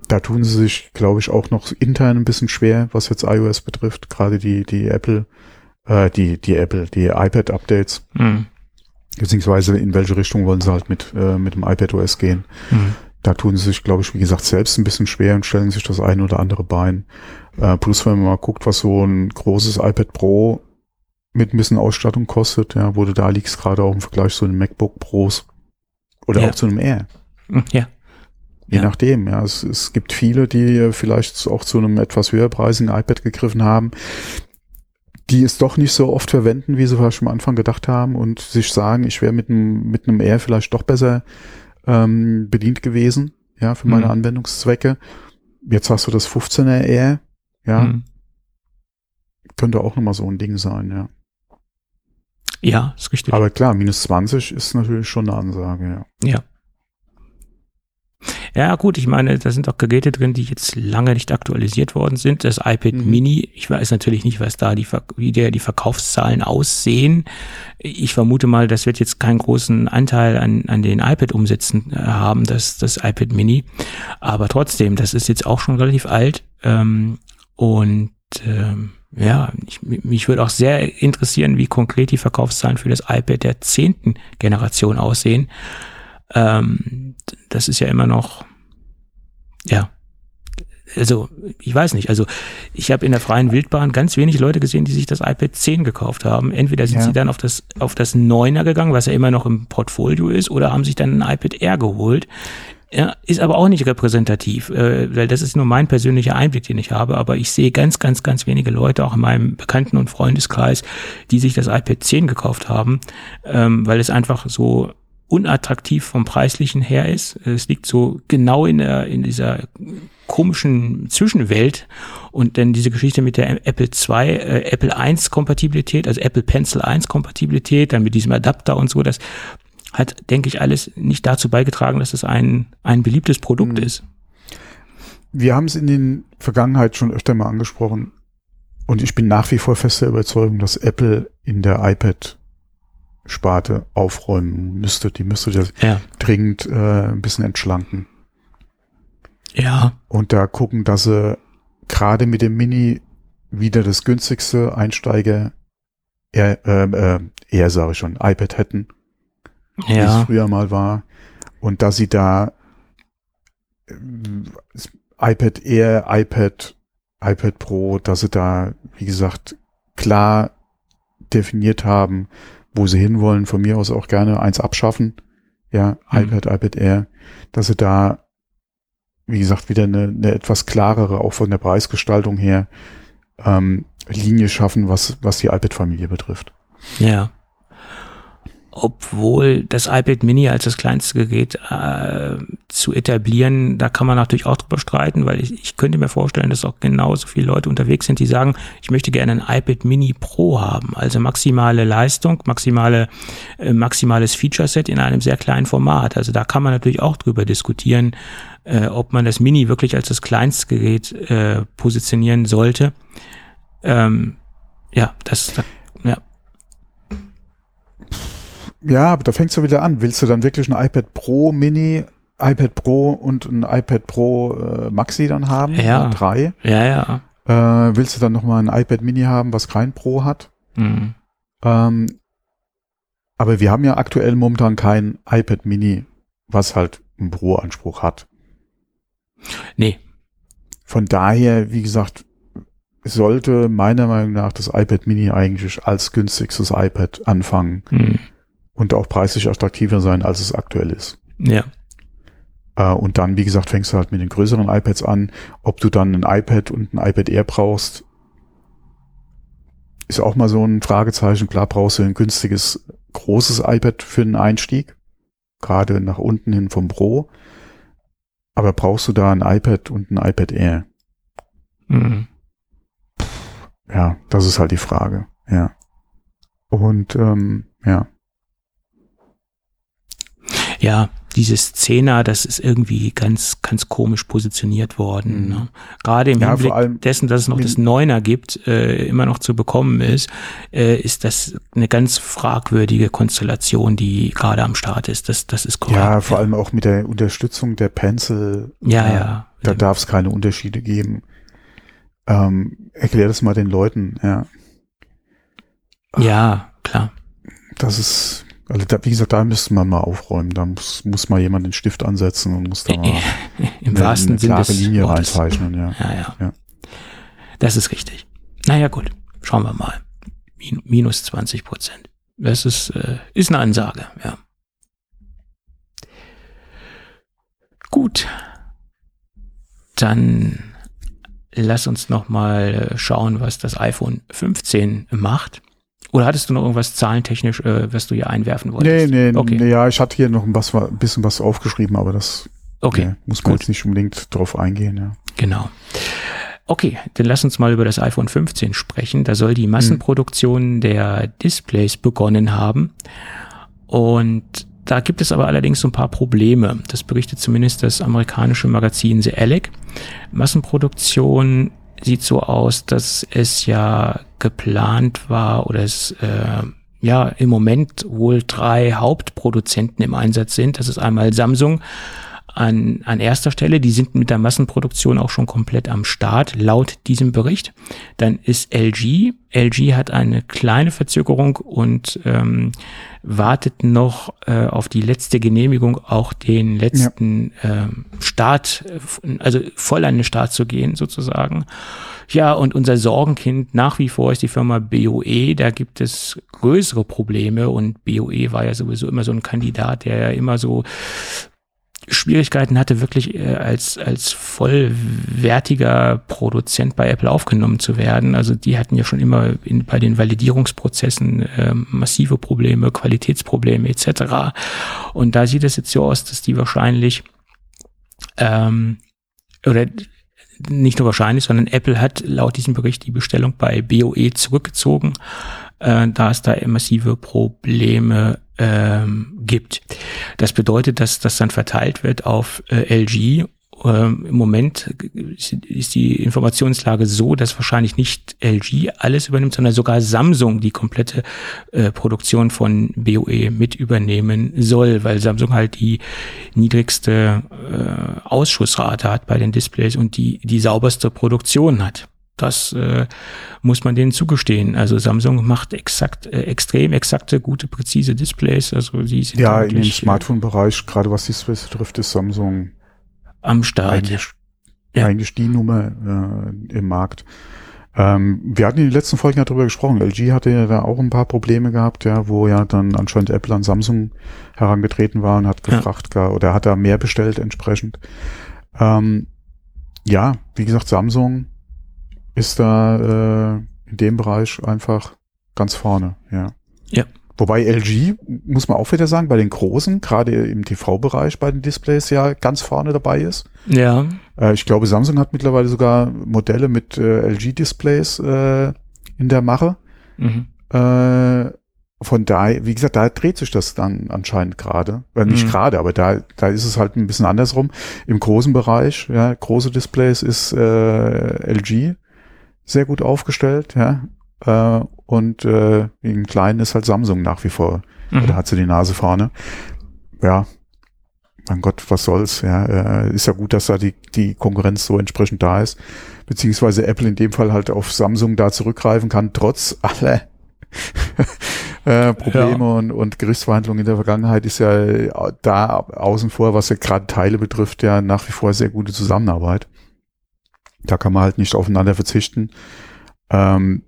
da tun sie sich, glaube ich, auch noch intern ein bisschen schwer, was jetzt iOS betrifft. Gerade die, die Apple, äh, die, die Apple, die iPad-Updates, mm, beziehungsweise in welche Richtung wollen sie halt mit, äh, mit dem iPadOS gehen. mm, Da tun sie sich, glaube ich, wie gesagt, selbst ein bisschen schwer und stellen sich das ein oder andere Bein. Äh, plus, wenn man mal guckt, was so ein großes iPad Pro mit ein bisschen Ausstattung kostet, ja, wo du da liegst, gerade auch im Vergleich zu den MacBook Pros oder Ja. auch zu einem Air. mm, ja, Je Ja. nachdem, ja. Es, es gibt viele, die äh, vielleicht auch zu einem etwas höherpreisigen iPad gegriffen haben, die es doch nicht so oft verwenden, wie sie vielleicht am Anfang gedacht haben und sich sagen, ich wäre mit einem, mit einem Air vielleicht doch besser ähm, bedient gewesen, ja, für meine Mhm. Anwendungszwecke. Jetzt hast du das 15er Air, ja, mm. könnte auch nochmal so ein Ding sein, ja. ja, ist richtig. Aber klar, minus 20 ist natürlich schon eine Ansage, ja. Ja. Ja, gut, ich meine, da sind auch Geräte drin, die jetzt lange nicht aktualisiert worden sind. Das iPad Mhm. Mini, ich weiß natürlich nicht, was da die, wie der die Verkaufszahlen aussehen. Ich vermute mal, das wird jetzt keinen großen Anteil an, an den iPad-Umsätzen äh, haben, das, das iPad Mini. Aber trotzdem, das ist jetzt auch schon relativ alt. Ähm, und ähm, ja, ich, mich würde auch sehr interessieren, wie konkret die Verkaufszahlen für das iPad der zehnten Generation aussehen. Ähm, das ist ja immer noch, ja, also ich weiß nicht, also ich habe in der freien Wildbahn ganz wenig Leute gesehen, die sich das iPad 10 gekauft haben. Entweder sind Ja. sie dann auf das auf das 9er gegangen, was ja immer noch im Portfolio ist, oder haben sich dann ein iPad Air geholt. Ja, ist aber auch nicht repräsentativ, äh, weil das ist nur mein persönlicher Einblick, den ich habe. Aber ich sehe ganz, ganz, ganz wenige Leute, auch in meinem Bekannten- und Freundeskreis, die sich das iPad 10 gekauft haben, ähm, weil es einfach so unattraktiv vom preislichen her ist. Es liegt so genau in der in dieser komischen Zwischenwelt und dann diese Geschichte mit der Apple 2, äh, Apple 1 Kompatibilität, also Apple Pencil 1 Kompatibilität, dann mit diesem Adapter und so, das hat, denke ich, alles nicht dazu beigetragen, dass es ein, ein beliebtes Produkt Mhm. ist. Wir haben es in den Vergangenheit schon öfter mal angesprochen und ich bin nach wie vor fester Überzeugung, dass Apple in der iPad-Sparte aufräumen müsste. Die müsste das Ja. dringend äh, ein bisschen entschlanken. Ja. Und da gucken, dass sie gerade mit dem Mini wieder das günstigste Einsteiger eher, äh, äh, eher sage ich schon, iPad hätten, wie es Ja. früher mal war. Und dass sie da äh, iPad Air, iPad, iPad Pro, dass sie da, wie gesagt, klar definiert haben, wo sie hinwollen. Von mir aus auch gerne eins abschaffen. Ja, Mhm. iPad, iPad Air, dass sie da, wie gesagt, wieder eine, eine etwas klarere, auch von der Preisgestaltung her, ähm, Linie schaffen, was, was die iPad-Familie betrifft. Ja. Obwohl das iPad Mini als das kleinste Gerät äh, zu etablieren, da kann man natürlich auch drüber streiten, weil ich, ich könnte mir vorstellen, dass auch genauso viele Leute unterwegs sind, die sagen, ich möchte gerne ein iPad Mini Pro haben, also maximale Leistung, maximale, äh, maximales Feature-Set in einem sehr kleinen Format. Also da kann man natürlich auch drüber diskutieren, äh, ob man das Mini wirklich als das kleinste Gerät äh, positionieren sollte. Ähm, ja, das, das ja. Aber da fängst du wieder an. Willst du dann wirklich ein iPad Pro Mini, iPad Pro und ein iPad Pro äh, Maxi dann haben? Ja. Drei. Ja, ja. Äh, willst du dann nochmal ein iPad Mini haben, was kein Pro hat? Mhm. Ähm, aber wir haben ja aktuell momentan kein iPad Mini, was halt einen Pro-Anspruch hat. Nee. Von daher, wie gesagt, sollte meiner Meinung nach das iPad Mini eigentlich als günstigstes iPad anfangen Mhm. Und auch preislich attraktiver sein, als es aktuell ist. Ja. Äh, und dann, wie gesagt, fängst du halt mit den größeren iPads an. Ob du dann ein iPad und ein iPad Air brauchst, ist auch mal so ein Fragezeichen. Klar brauchst du ein günstiges, großes iPad für einen Einstieg. Gerade nach unten hin vom Pro. Aber brauchst du da ein iPad und ein iPad Air? Mhm. Ja, das ist halt die Frage. Ja. Und ähm, ja. Ja, dieses Zehner, das ist irgendwie ganz, ganz komisch positioniert worden. Mhm. Ne? Gerade im Ja, Hinblick dessen, dass es noch das Neuner gibt, äh, immer noch zu bekommen ist, äh, ist das eine ganz fragwürdige Konstellation, die gerade am Start ist. Das, das ist korrekt. Ja, vor allem auch mit der Unterstützung der Pencil. Ja, ja. Da darf es keine Unterschiede geben. Ähm, erklär das mal den Leuten, ja. Ja, klar. Das ist, also da, wie gesagt, da müsste man mal aufräumen. Da muss, muss mal jemand den Stift ansetzen und muss da mal Im eine, wahrsten eine klare des Linie Wortes. reinzeichnen, ja. Ja, ja, Ja. Das ist richtig. Naja, gut. Schauen wir mal. Min minus 20 Prozent. Das ist, äh, ist eine Ansage, ja. Gut. Dann lass uns noch mal äh, schauen, was das iPhone 15 macht. Oder hattest du noch irgendwas zahlentechnisch, äh, was du hier einwerfen Nee, wolltest? nee, Okay. nee, ja, ich hatte hier noch ein, was, ein bisschen was aufgeschrieben, aber das Okay, nee, muss man gut. jetzt nicht unbedingt drauf eingehen, ja. Genau. Okay, dann lass uns mal über das iPhone 15 sprechen. Da soll die Massenproduktion der Displays begonnen haben. Und da gibt es aber allerdings so ein paar Probleme. Das berichtet zumindest das amerikanische Magazin The Alec. Massenproduktion sieht so aus, dass es ja geplant war oder es äh, ja im Moment wohl drei Hauptproduzenten im Einsatz sind. Das ist einmal Samsung, an, an erster Stelle. Die sind mit der Massenproduktion auch schon komplett am Start, laut diesem Bericht. Dann ist LG. LG hat eine kleine Verzögerung und ähm, wartet noch äh, auf die letzte Genehmigung, auch den letzten ähm, Start, äh, also voll an den Start zu gehen, sozusagen. Ja, und unser Sorgenkind nach wie vor ist die Firma BOE. Da gibt es größere Probleme und BOE war ja sowieso immer so ein Kandidat, der ja immer so Schwierigkeiten hatte, wirklich äh, als, als vollwertiger Produzent bei Apple aufgenommen zu werden. Also die hatten ja schon immer in, bei den Validierungsprozessen äh, massive Probleme, Qualitätsprobleme etc. Und da sieht es jetzt so aus, dass die wahrscheinlich ähm, oder nicht nur wahrscheinlich, sondern Apple hat laut diesem Bericht die Bestellung bei BOE zurückgezogen, äh, da es da massive Probleme ähm, gibt. Das bedeutet, dass das dann verteilt wird auf äh, LG ähm, Im Moment ist die Informationslage so, dass wahrscheinlich nicht LG alles übernimmt, sondern sogar Samsung die komplette äh, Produktion von BOE mit übernehmen soll, weil Samsung halt die niedrigste äh, Ausschussrate hat bei den Displays und die die sauberste Produktion hat. Das äh, muss man denen zugestehen. Also Samsung macht exakt, äh, extrem exakte, gute, präzise Displays. Also sie sind ja in dem äh, Smartphone-Bereich, gerade was Displays betrifft, ist Samsung am Start. Eigentlich, ja. eigentlich die Nummer äh, im Markt. Ähm, wir hatten in den letzten Folgen ja darüber gesprochen. LG hatte ja da auch ein paar Probleme gehabt, ja, wo ja dann anscheinend Apple an Samsung herangetreten war und hat gefragt, ja. oder hat da mehr bestellt entsprechend. Ähm, ja, wie gesagt, Samsung ist da äh, in dem Bereich einfach ganz vorne, ja. Ja. Wobei LG, muss man auch wieder sagen, bei den großen, gerade im TV-Bereich bei den Displays ja ganz vorne dabei ist. Ja. Äh, ich glaube, Samsung hat mittlerweile sogar Modelle mit äh, LG-Displays äh, in der Mache. Mhm. Äh, von daher, wie gesagt, da dreht sich das dann anscheinend gerade. Äh, nicht mhm. gerade, aber da, da ist es halt ein bisschen andersrum. Im großen Bereich, ja, große Displays ist äh, LG sehr gut aufgestellt, ja. Äh, und äh, im Kleinen ist halt Samsung nach wie vor. Mhm. Da hat sie die Nase vorne. Ja, mein Gott, was soll's, ja. Äh, ist ja gut, dass da die, die Konkurrenz so entsprechend da ist. Beziehungsweise Apple in dem Fall halt auf Samsung da zurückgreifen kann, trotz aller äh, Probleme ja. und, und Gerichtsverhandlungen in der Vergangenheit ist ja da außen vor, was ja gerade Teile betrifft, ja nach wie vor sehr gute Zusammenarbeit. Da kann man halt nicht aufeinander verzichten. Ähm,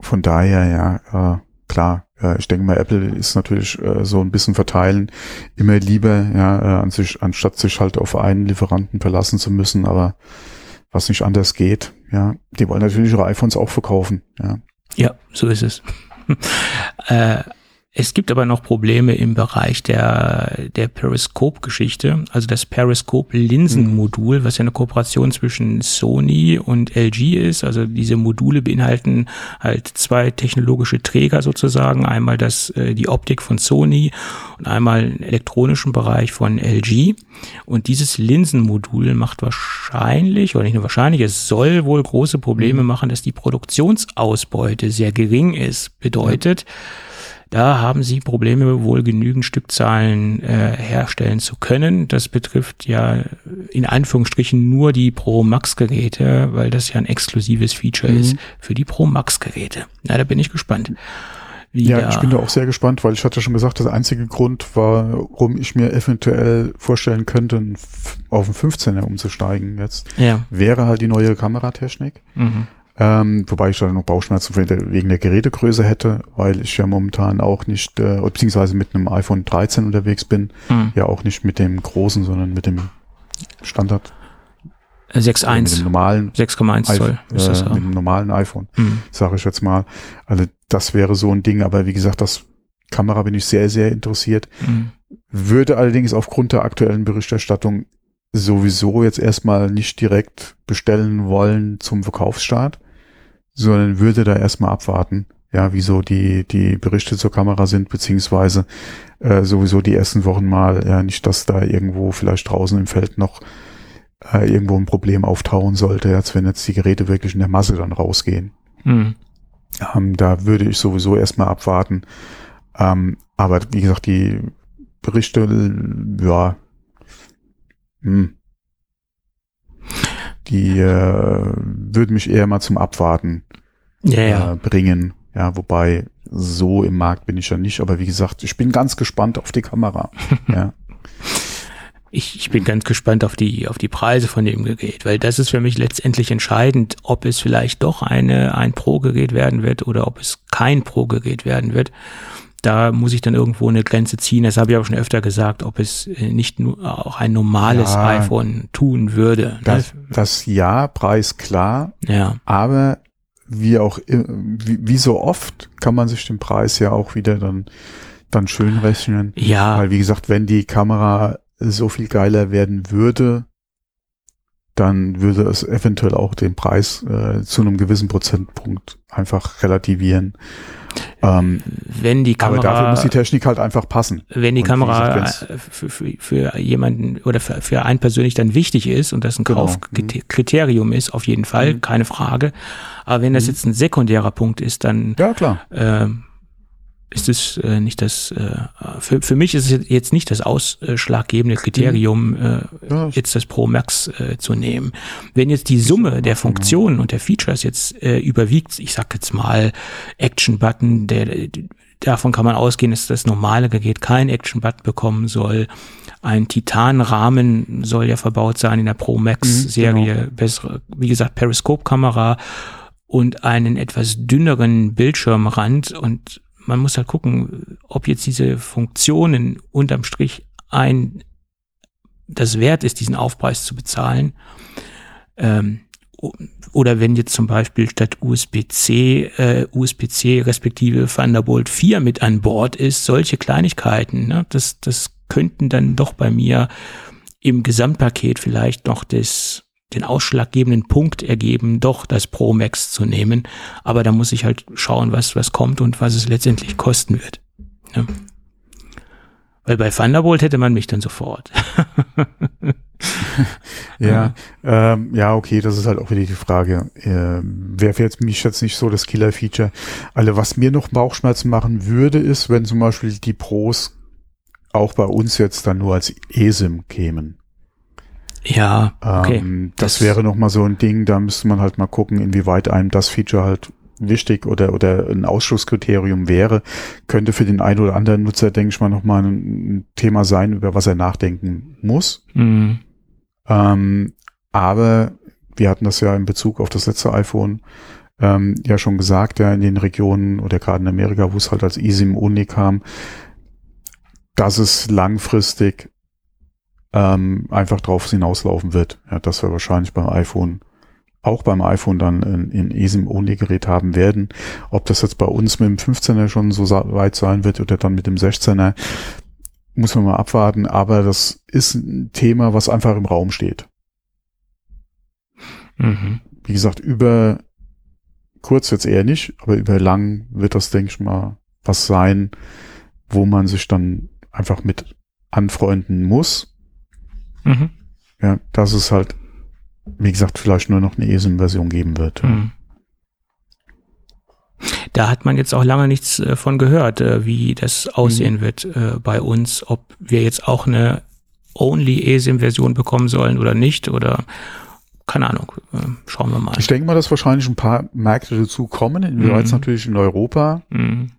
von daher, ja, äh, klar, äh, ich denke mal, Apple ist natürlich äh, so ein bisschen verteilen immer lieber, ja, äh, an sich, anstatt sich halt auf einen Lieferanten verlassen zu müssen, aber was nicht anders geht, ja, die wollen natürlich ihre iPhones auch verkaufen, ja. Ja, so ist es. äh, es gibt aber noch Probleme im Bereich der, der Periscope-Geschichte, also das Periscope-Linsenmodul, was ja eine Kooperation zwischen Sony und LG ist. Also diese Module beinhalten halt zwei technologische Träger sozusagen. Einmal das, äh, die Optik von Sony und einmal den elektronischen Bereich von LG. Und dieses Linsenmodul macht wahrscheinlich, oder nicht nur wahrscheinlich, es soll wohl große Probleme mhm. machen, dass die Produktionsausbeute sehr gering ist. Bedeutet, ja da haben sie Probleme, wohl genügend Stückzahlen äh, herstellen zu können. Das betrifft ja in Anführungsstrichen nur die Pro Max Geräte, weil das ja ein exklusives Feature mhm. ist für die Pro Max Geräte. Na, da bin ich gespannt. ja, ich bin da auch sehr gespannt, weil ich hatte schon gesagt, das einzige Grund, warum ich mir eventuell vorstellen könnte, auf den 15er umzusteigen jetzt, ja. wäre halt die neue Kameratechnik. Mhm. Ähm, wobei ich da noch Bauchschmerzen wegen der Gerätegröße hätte, weil ich ja momentan auch nicht, äh, beziehungsweise mit einem iPhone 13 unterwegs bin, mhm. ja auch nicht mit dem großen, sondern mit dem Standard. 6.1. Äh, mit dem normalen 6,1 Zoll ist das, ja. Mit dem normalen iPhone, mhm. sage ich jetzt mal. Also das wäre so ein Ding, aber wie gesagt, das Kamera bin ich sehr, sehr interessiert. Mhm. Würde allerdings aufgrund der aktuellen Berichterstattung sowieso jetzt erstmal nicht direkt bestellen wollen zum Verkaufsstart sondern würde da erstmal abwarten, ja, wieso die, die Berichte zur Kamera sind, beziehungsweise äh, sowieso die ersten Wochen mal, ja, nicht, dass da irgendwo vielleicht draußen im Feld noch äh, irgendwo ein Problem auftauchen sollte, als wenn jetzt die Geräte wirklich in der Masse dann rausgehen. Mhm. Ähm, da würde ich sowieso erstmal abwarten. Ähm, aber wie gesagt, die Berichte, ja, hm, die äh, würden mich eher mal zum Abwarten ja, ja. Äh, bringen. Ja, wobei so im Markt bin ich ja nicht, aber wie gesagt, ich bin ganz gespannt auf die Kamera. ja. Ich, ich bin ganz gespannt auf die, auf die Preise von dem Gerät, weil das ist für mich letztendlich entscheidend, ob es vielleicht doch eine, ein Pro-Gerät werden wird oder ob es kein Pro-Gerät werden wird da muss ich dann irgendwo eine Grenze ziehen. Das habe ich auch schon öfter gesagt, ob es äh, nicht nur auch ein normales ja, iPhone tun würde. Ne? Das, das ja, Preis klar. Ja. Aber wie auch, wie, wie so oft kann man sich den Preis ja auch wieder dann, dann schön rechnen. Ja. Weil wie gesagt, wenn die Kamera so viel geiler werden würde, dann würde es eventuell auch den Preis äh, zu einem gewissen Prozentpunkt einfach relativieren. Ähm, wenn die Kamera. Aber dafür muss die Technik halt einfach passen. Wenn die Und Kamera gesagt, äh, für, für, für jemanden oder für, für einen persönlich dann wichtig ist und das ein Genau. Kaufkriterium ist, auf jeden Fall, Mhm. keine Frage. Aber wenn das jetzt ein sekundärer Punkt ist, dann Ja, klar. ähm, ist es äh, nicht das, äh, für, für mich ist es jetzt nicht das ausschlaggebende Kriterium, äh, Ja, jetzt das Pro Max äh, zu nehmen. Wenn jetzt die Summe der Funktionen und der Features jetzt äh, überwiegt, ich sag jetzt mal Action-Button, der, davon kann man ausgehen, dass das normale Gerät kein Action-Button bekommen soll. Ein Titanrahmen soll ja verbaut sein in der Pro Max-Serie, bessere, wie gesagt, Periscope-Kamera und einen etwas dünneren Bildschirmrand und man muss halt gucken, ob jetzt diese Funktionen unterm Strich ein das wert ist, diesen Aufpreis zu bezahlen. Ähm, oder wenn jetzt zum Beispiel statt USB-C, äh, USB-C respektive Thunderbolt 4 mit an Bord ist, solche Kleinigkeiten, ne, das, das könnten dann doch bei mir im Gesamtpaket vielleicht noch das, den ausschlaggebenden Punkt ergeben, doch das Pro Max zu nehmen. Aber da muss ich halt schauen, was, was kommt und was es letztendlich kosten wird. Ne? Weil bei Thunderbolt hätte man mich dann sofort. Ja, ähm, ja, okay, das ist halt auch wieder die Frage. Ähm, Wäre jetzt mich jetzt nicht so das Killer-Feature. Also was mir noch Bauchschmerzen machen würde, ist, wenn zum Beispiel die Pros auch bei uns jetzt dann nur als eSIM kämen. Ja, okay. Ähm, das, Das- wäre noch mal so ein Ding, da müsste man halt mal gucken, inwieweit einem das Feature halt wichtig oder, oder ein Ausschlusskriterium wäre. Könnte für den einen oder anderen Nutzer, denke ich mal, noch mal ein, Thema sein, über was er nachdenken muss. Mhm. Ähm, aber wir hatten das ja in Bezug auf das letzte iPhone ähm, ja schon gesagt, ja, in den Regionen oder gerade in Amerika, wo es halt als eSIM Uni kam, dass es langfristig ähm, einfach drauf hinauslaufen wird. Ja, dass wir wahrscheinlich beim iPhone, auch beim iPhone dann ein, ein eSIM-Only-Gerät haben werden. Ob das jetzt bei uns mit dem 15er schon so weit sein wird oder dann mit dem 16er, muss man mal abwarten. Aber das ist ein Thema, was einfach im Raum steht. Mhm. Wie gesagt, über kurz jetzt eher nicht, aber über lang wird das, denke ich mal, was sein, wo man sich dann einfach mit anfreunden muss. Mhm. Ja, dass es halt, wie gesagt, vielleicht nur noch eine ESIM-Version geben wird. Mhm. Da hat man jetzt auch lange nichts äh, von gehört, äh, wie das aussehen wird äh, bei uns, ob wir jetzt auch eine Only eSIM-Version bekommen sollen oder nicht oder keine Ahnung. Schauen wir mal. Ich denke mal, dass wahrscheinlich ein paar Märkte dazu kommen, inwieweit es Mhm. natürlich in Europa Mhm.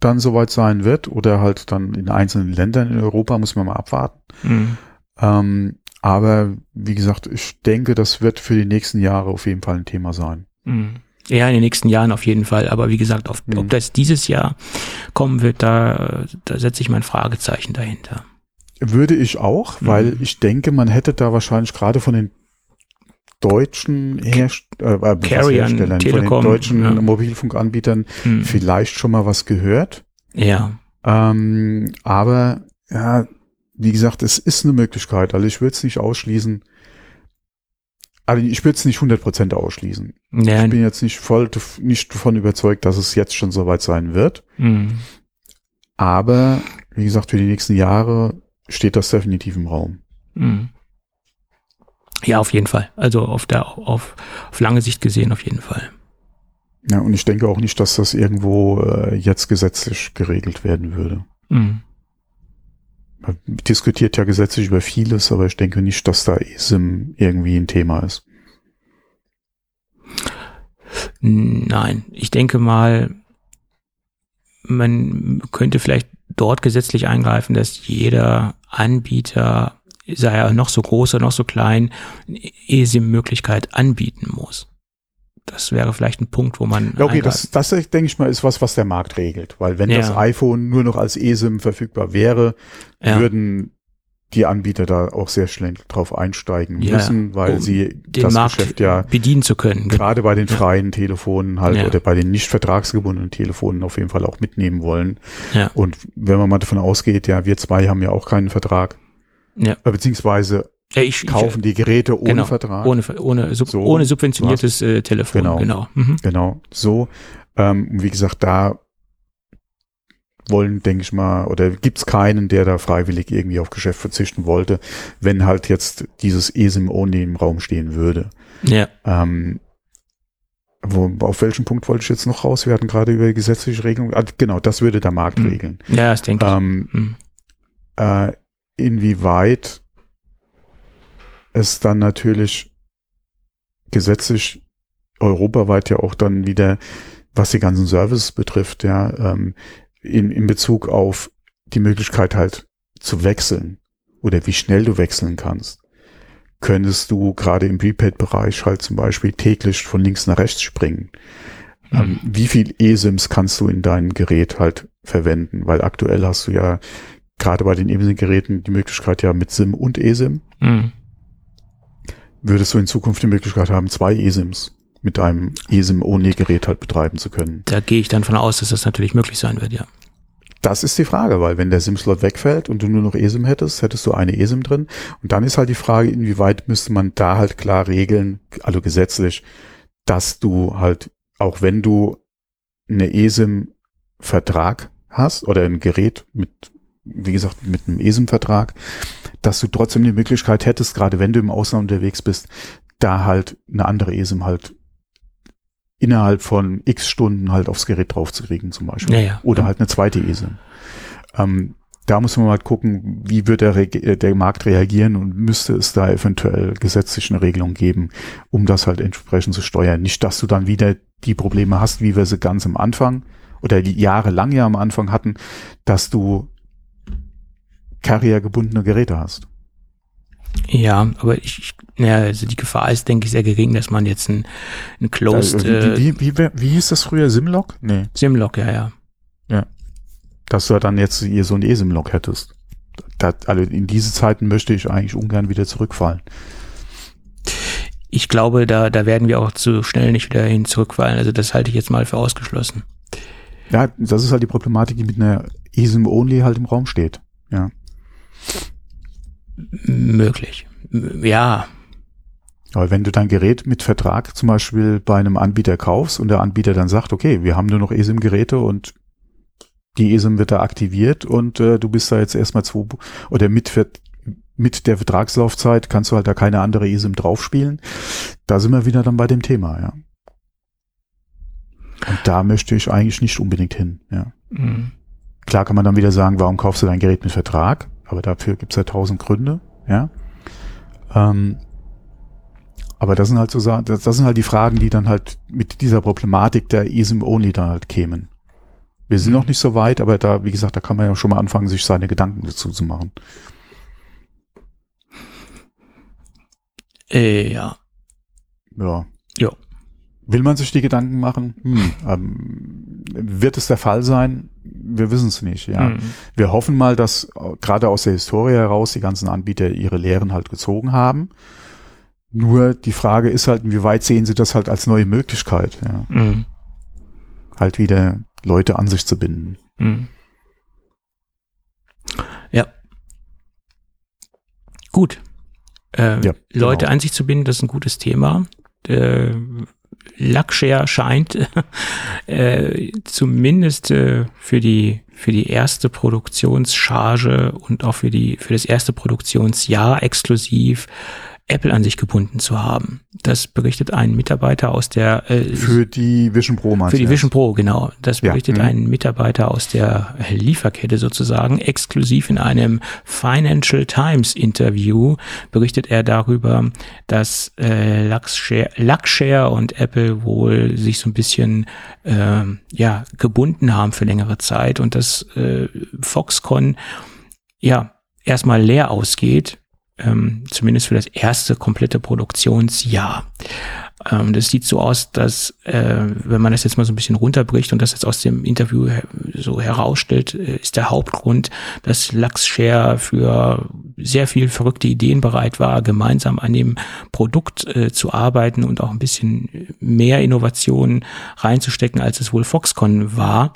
dann soweit sein wird oder halt dann in einzelnen Ländern in Europa, muss man mal abwarten. Ähm, aber wie gesagt, ich denke, das wird für die nächsten Jahre auf jeden Fall ein Thema sein. Mhm. Ja, in den nächsten Jahren auf jeden Fall. Aber wie gesagt, auf, Mhm. ob das dieses Jahr kommen wird, da, da setze ich mein Fragezeichen dahinter. Würde ich auch, weil Mhm. ich denke, man hätte da wahrscheinlich gerade von den deutschen Herst äh, äh, was Carriern, Herstellern, von Telekom, den deutschen ja. Mobilfunkanbietern Mhm. vielleicht schon mal was gehört. Ja. Ähm, aber ja, wie gesagt, es ist eine Möglichkeit. Also ich würde es nicht ausschließen. Also ich würde es nicht 100% ausschließen. ja. Ich bin jetzt nicht voll nicht davon überzeugt, dass es jetzt schon soweit sein wird. Mhm. Aber wie gesagt, für die nächsten Jahre steht das definitiv im Raum. Mhm. Ja, auf jeden Fall. Also auf der auf, auf lange Sicht gesehen auf jeden Fall. Ja, und ich denke auch nicht, dass das irgendwo äh, jetzt gesetzlich geregelt werden würde. Mhm. Diskutiert ja gesetzlich über vieles, aber ich denke nicht, dass da ESIM irgendwie ein Thema ist. Nein, ich denke mal, man könnte vielleicht dort gesetzlich eingreifen, dass jeder Anbieter, sei er noch so groß oder noch so klein, eine eSIM-Möglichkeit anbieten muss. Das wäre vielleicht ein Punkt, wo man Ja, okay, das, das denke ich mal ist was, was der Markt regelt. Weil wenn Ja. das iPhone nur noch als eSIM verfügbar wäre, ja, würden die Anbieter da auch sehr schnell drauf einsteigen Ja, müssen, weil um sie das Markt Geschäft ja bedienen zu können. gerade bei den freien Telefonen halt oder bei den nicht vertragsgebundenen Telefonen auf jeden Fall auch mitnehmen wollen. Ja. Und wenn man mal davon ausgeht, ja, wir zwei haben ja auch keinen Vertrag, Ja. äh, beziehungsweise Ja, ich, kaufen die Geräte ohne genau, Vertrag. ohne, ohne, sub, So, ohne subventioniertes äh, Telefon. Genau. Genau. Mhm. Genau, so. Ähm, wie gesagt, da wollen, denke ich mal, oder gibt es keinen, der da freiwillig irgendwie auf Geschäft verzichten wollte, wenn halt jetzt dieses ESIM-Only im Raum stehen würde. Ja. Ähm, wo, auf welchen Punkt wollte ich jetzt noch raus? Wir hatten gerade über die gesetzliche Regelung. Ah, genau, das würde der Markt Hm. regeln. Ja, das denke ich. Ähm, Hm. äh, inwieweit es dann natürlich gesetzlich europaweit ja auch dann wieder, was die ganzen Services betrifft, ja, ähm, in, in Bezug auf die Möglichkeit halt zu wechseln oder wie schnell du wechseln kannst, könntest du gerade im Prepaid-Bereich halt zum Beispiel täglich von links nach rechts springen. Ähm, wie viel eSIMs kannst du in deinem Gerät halt verwenden? Weil aktuell hast du ja gerade bei den eSIM-Geräten die Möglichkeit ja mit SIM und eSIM. Hm. Würdest du in Zukunft die Möglichkeit haben, zwei eSIMs mit einem eSIM-Only-Gerät halt betreiben zu können? Da gehe ich dann von aus, dass das natürlich möglich sein wird, ja. Das ist die Frage, weil wenn der SIM-Slot wegfällt und du nur noch eSIM hättest, hättest du eine eSIM drin. Und dann ist halt die Frage, inwieweit müsste man da halt klar regeln, also gesetzlich, dass du halt, auch wenn du eine eSIM-Vertrag hast oder ein Gerät mit, wie gesagt, mit einem eSIM-Vertrag, dass du trotzdem die Möglichkeit hättest, gerade wenn du im Ausland unterwegs bist, da halt eine andere eSIM halt innerhalb von x Stunden halt aufs Gerät draufzukriegen zum Beispiel. Ja, ja. Oder halt eine zweite eSIM. Ähm, da muss man mal gucken, wie wird der, äh, der Markt reagieren und müsste es da eventuell gesetzlich eine Regelung geben, um das halt entsprechend zu steuern. Nicht, dass du dann wieder die Probleme hast, wie wir sie ganz am Anfang oder die jahrelang ja am Anfang hatten, dass du Carrier-gebundene Geräte hast. Ja, aber ich, ich- ja, also die Gefahr ist, denke ich, sehr gering, dass man jetzt ein, ein Closed Also, wie, wie, wie, wie hieß das früher? Simlock? Nee. Simlock, ja, ja. dass du dann jetzt hier so ein eSIM-Log hättest. Da, also in diese Zeiten möchte ich eigentlich ungern wieder zurückfallen. Ich glaube, da, da werden wir auch zu schnell nicht wieder hin zurückfallen. Also das halte ich jetzt mal für ausgeschlossen. Ja, das ist halt die Problematik, die mit einer eSIM-Only halt im Raum steht. Ja. Möglich. Ja, Aber wenn du dein Gerät mit Vertrag zum Beispiel bei einem Anbieter kaufst und der Anbieter dann sagt, okay, wir haben nur noch eSIM-Geräte und die eSIM wird da aktiviert und äh, du bist da jetzt erstmal zwei oder mit, mit der Vertragslaufzeit kannst du halt da keine andere eSIM draufspielen. Da sind wir wieder dann bei dem Thema, ja. Und da möchte ich eigentlich nicht unbedingt hin, ja. mm, Klar kann man dann wieder sagen, warum kaufst du dein Gerät mit Vertrag? Aber dafür gibt's ja tausend Gründe, ja. Ähm, aber das sind halt so das, das sind halt die Fragen, die dann halt mit dieser Problematik der eSIM Only dann halt kämen. Wir sind noch nicht so weit, aber da, wie gesagt, da kann man ja schon mal anfangen, sich seine Gedanken dazu zu machen. äh, ja. Ja. Ja. Will man sich die Gedanken machen? Hm, ähm, wird es der Fall sein? Wir wissen es nicht, ja. Mm. Wir hoffen mal, dass äh, gerade aus der Historie heraus die ganzen Anbieter ihre Lehren halt gezogen haben. Nur die Frage ist halt, inwieweit sehen sie das halt als neue Möglichkeit, ja. Mm. halt wieder Leute an sich zu binden. Mm. Ja. Gut. Äh, Ja, Leute genau. an sich zu binden, das ist ein gutes Thema. Äh, Luckshare scheint äh, zumindest äh, für die für die erste Produktionscharge und auch für die für das erste Produktionsjahr exklusiv Apple an sich gebunden zu haben. Das berichtet ein Mitarbeiter aus der äh, Für die Vision Pro meinst für die Vision Pro, genau. Das Ja, berichtet mhm. ein Mitarbeiter aus der Lieferkette sozusagen. Exklusiv in einem Financial Times Interview berichtet er darüber, dass äh, Luxshare, Luxshare und Apple wohl sich so ein bisschen ähm, ja gebunden haben für längere Zeit und dass äh, Foxconn ja erstmal leer ausgeht, ähm, zumindest für das erste komplette Produktionsjahr. Ähm, das sieht so aus, dass, äh, wenn man das jetzt mal so ein bisschen runterbricht und das jetzt aus dem Interview her so herausstellt, äh, ist der Hauptgrund, dass Luxshare für sehr viel verrückte Ideen bereit war, gemeinsam an dem Produkt äh, zu arbeiten und auch ein bisschen mehr Innovationen reinzustecken, als es wohl Foxconn war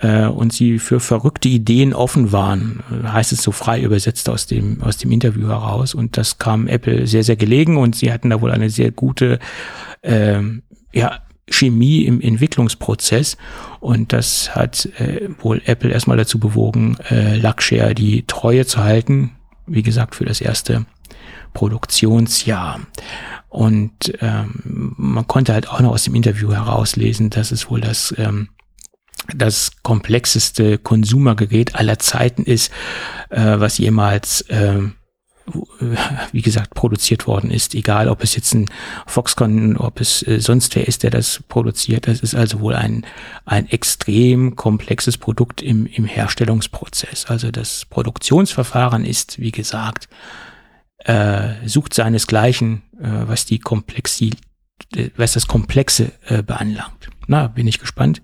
äh, und sie für verrückte Ideen offen waren, äh, heißt es so frei übersetzt aus dem, aus dem Interview heraus. Und das kam Apple sehr, sehr gelegen und sie hatten da wohl eine sehr gute, ähm, ja, Chemie im Entwicklungsprozess und das hat äh, wohl Apple erstmal dazu bewogen, äh, Luxshare die Treue zu halten, wie gesagt, für das erste Produktionsjahr. Und ähm, man konnte halt auch noch aus dem Interview herauslesen, dass es wohl das ähm, das komplexeste Konsumergerät aller Zeiten ist, äh, was jemals äh, wie gesagt, produziert worden ist. Egal, ob es jetzt ein Foxconn, ob es äh, sonst wer ist, der das produziert. Das ist also wohl ein, ein extrem komplexes Produkt im, im Herstellungsprozess. Also das Produktionsverfahren ist, wie gesagt, äh, sucht seinesgleichen, äh, was die Komplexität was das Komplexe äh, beanlangt. Na, bin ich gespannt,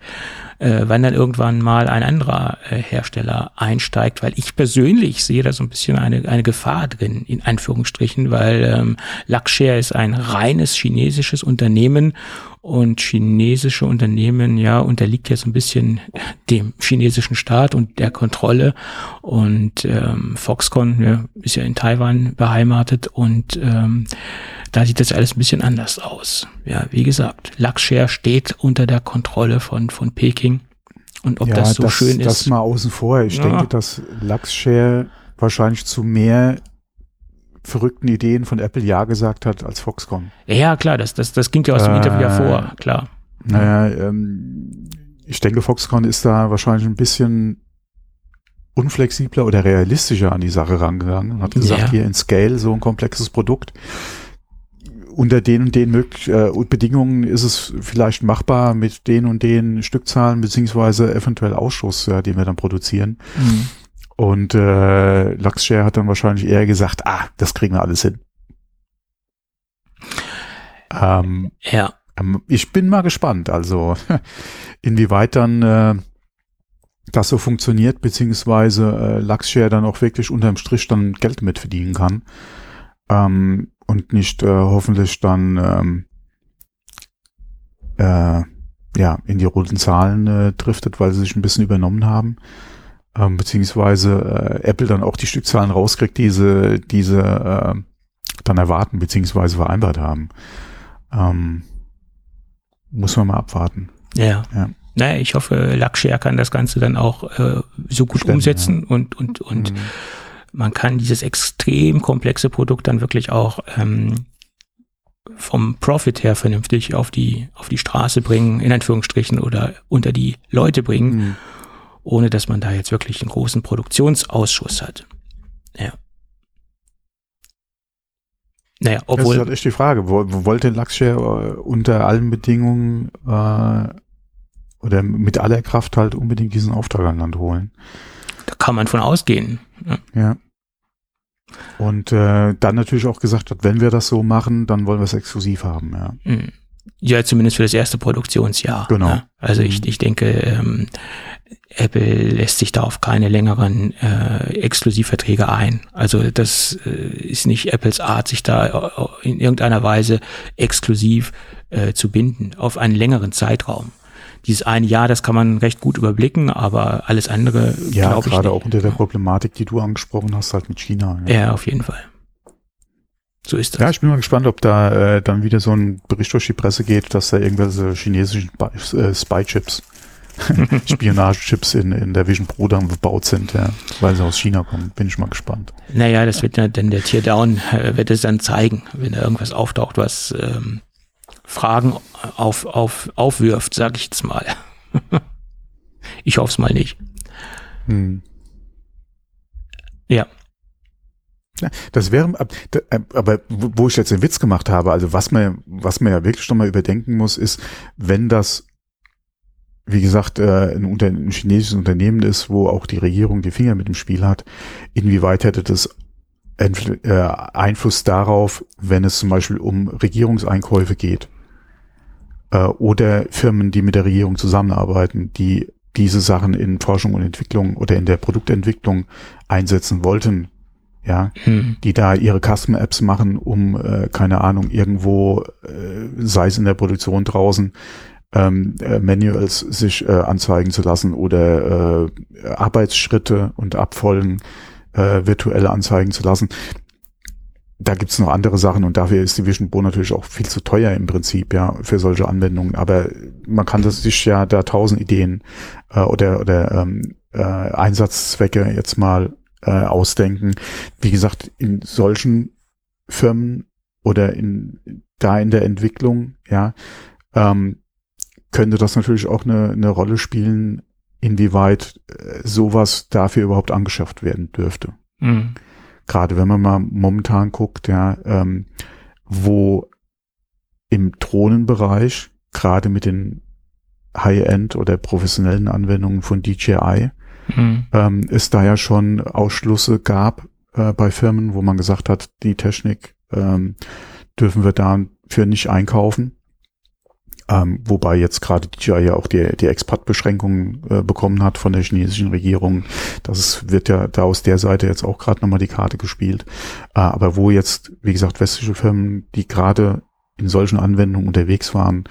äh, wann dann irgendwann mal ein anderer äh, Hersteller einsteigt, weil ich persönlich sehe da so ein bisschen eine, eine Gefahr drin, in Anführungsstrichen, weil ähm, Luxshare ist ein reines chinesisches Unternehmen und chinesische Unternehmen, ja, unterliegt ja so ein bisschen dem chinesischen Staat und der Kontrolle. Und ähm, Foxconn ja, ist ja in Taiwan beheimatet und ähm, da sieht das alles ein bisschen anders aus. Ja, wie gesagt, Luxshare steht unter der Kontrolle von, von Peking. Und ob ja, das so das, schön ist. Das mal außen vor. Ich ja. denke, dass Luxshare wahrscheinlich zu mehr verrückten Ideen von Apple Ja gesagt hat als Foxconn. Ja, klar, das, das, das ging ja aus dem äh, Interview hervor, klar. Naja, ähm, ich denke, Foxconn ist da wahrscheinlich ein bisschen unflexibler oder realistischer an die Sache rangegangen und hat gesagt, ja. hier in Scale so ein komplexes Produkt unter den und den möglich, äh, Bedingungen ist es vielleicht machbar mit den und den Stückzahlen beziehungsweise eventuell Ausschuss, ja, den wir dann produzieren. Mhm. Und äh, Luxshare hat dann wahrscheinlich eher gesagt, ah, das kriegen wir alles hin. Ähm, ja. Ähm, ich bin mal gespannt, also inwieweit dann äh, das so funktioniert, beziehungsweise äh, Luxshare dann auch wirklich unterm Strich dann Geld mitverdienen kann. Ähm, und nicht äh, hoffentlich dann ähm, äh, ja in die roten Zahlen äh, driftet, weil sie sich ein bisschen übernommen haben, ähm, beziehungsweise äh, Apple dann auch die Stückzahlen rauskriegt, diese diese äh, dann erwarten beziehungsweise vereinbart haben. Ähm, muss man mal abwarten. Ja. ja. Naja, ich hoffe, Luxshare kann das Ganze dann auch äh, so gut Stimmt, umsetzen ja. und und und mhm man kann dieses extrem komplexe Produkt dann wirklich auch ähm, vom Profit her vernünftig auf die, auf die Straße bringen, in Anführungsstrichen, oder unter die Leute bringen, mhm. ohne dass man da jetzt wirklich einen großen Produktionsausschuss hat. Ja. Naja, obwohl. Das ist halt echt die Frage. Wollte Luxshare äh, unter allen Bedingungen äh, oder mit aller Kraft halt unbedingt diesen Auftrag an Land holen? Da kann man von ausgehen. Ja. Und äh, dann natürlich auch gesagt hat, wenn wir das so machen, dann wollen wir es exklusiv haben, ja. Mhm. Ja, zumindest für das erste Produktionsjahr. Genau. Ja. Also ich, mhm. ich denke, ähm, Apple lässt sich da auf keine längeren äh, Exklusivverträge ein. Also das äh, ist nicht Apples Art, sich da äh, in irgendeiner Weise exklusiv äh, zu binden auf einen längeren Zeitraum dieses eine Jahr, das kann man recht gut überblicken, aber alles andere. Ja, gerade auch unter der Problematik, die du angesprochen hast, halt mit China. Ja, ja auf jeden Fall. So ist das. Ja, ich bin mal gespannt, ob da äh, dann wieder so ein Bericht durch die Presse geht, dass da irgendwelche chinesischen äh, Spy-Chips, Spionagechips in, in der Vision Pro dann gebaut sind, ja, weil sie aus China kommen. Bin ich mal gespannt. Naja, das wird ja dann der Teardown, äh, wird es dann zeigen, wenn da irgendwas auftaucht, was ähm, Fragen auf, auf, aufwirft, sage ich jetzt mal. ich hoffe es mal nicht. Hm. Ja. Das wäre, äh, aber wo ich jetzt den Witz gemacht habe, also was man, was man ja wirklich noch mal überdenken muss, ist, wenn das, wie gesagt, äh, ein, Unter ein chinesisches Unternehmen ist, wo auch die Regierung die Finger mit dem Spiel hat, inwieweit hätte das äh, Einfluss darauf, wenn es zum Beispiel um Regierungseinkäufe geht? Äh, oder Firmen, die mit der Regierung zusammenarbeiten, die diese Sachen in Forschung und Entwicklung oder in der Produktentwicklung einsetzen wollten, ja, hm. die da ihre Custom Apps machen, um, äh, keine Ahnung, irgendwo, äh, sei es in der Produktion draußen, ähm, äh, Manuals sich äh, anzeigen zu lassen oder äh, Arbeitsschritte und Abfolgen äh, virtuell anzeigen zu lassen. Da gibt's noch andere Sachen und dafür ist die Vision Pro natürlich auch viel zu teuer im Prinzip, ja, für solche Anwendungen. Aber man kann das sich ja da tausend Ideen äh, oder, oder ähm, äh, Einsatzzwecke jetzt mal äh, ausdenken. Wie gesagt, in solchen Firmen oder in da in der Entwicklung, ja, ähm, könnte das natürlich auch eine, eine Rolle spielen, inwieweit äh, sowas dafür überhaupt angeschafft werden dürfte. Mhm. Gerade wenn man mal momentan guckt, ja, ähm, wo im Drohnenbereich, gerade mit den High-End oder professionellen Anwendungen von DJI, mhm. ähm, es da ja schon Ausschlüsse gab äh, bei Firmen, wo man gesagt hat, die Technik ähm, dürfen wir dafür nicht einkaufen. Ähm, wobei jetzt gerade DJI ja auch die, die Expat-Beschränkungen äh, bekommen hat von der chinesischen Regierung. Das wird ja da aus der Seite jetzt auch gerade nochmal die Karte gespielt. Äh, aber wo jetzt, wie gesagt, westliche Firmen, die gerade in solchen Anwendungen unterwegs waren,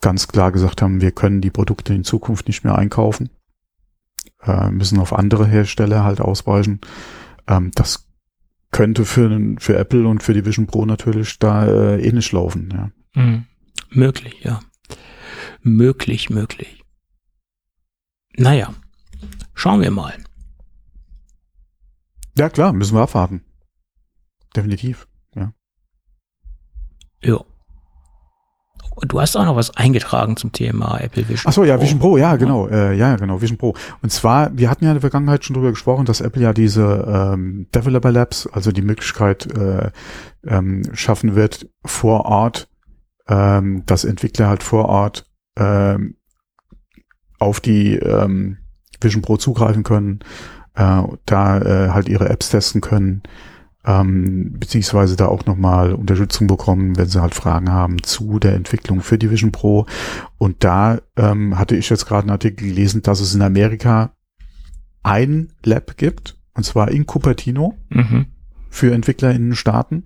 ganz klar gesagt haben, wir können die Produkte in Zukunft nicht mehr einkaufen, äh, müssen auf andere Hersteller halt ausweichen. Ähm, das könnte für, für Apple und für die Vision Pro natürlich da äh, ähnlich laufen. Ja. Mhm. Möglich, ja möglich, möglich. Naja, schauen wir mal. Ja, klar, müssen wir abwarten. Definitiv, ja. Ja. Du hast auch noch was eingetragen zum Thema Apple Vision. Ach so, ja, Vision Pro, ja, genau, äh, ja, genau, Vision Pro. Und zwar, wir hatten ja in der Vergangenheit schon drüber gesprochen, dass Apple ja diese ähm, Developer Labs, also die Möglichkeit äh, ähm, schaffen wird, vor Ort, ähm, dass Entwickler halt vor Ort ähm, auf die ähm, Vision Pro zugreifen können, äh, da äh, halt ihre Apps testen können, ähm, beziehungsweise da auch nochmal Unterstützung bekommen, wenn sie halt Fragen haben zu der Entwicklung für die Vision Pro. Und da ähm, hatte ich jetzt gerade einen Artikel gelesen, dass es in Amerika ein Lab gibt, und zwar in Cupertino mhm. für Entwickler in den Staaten.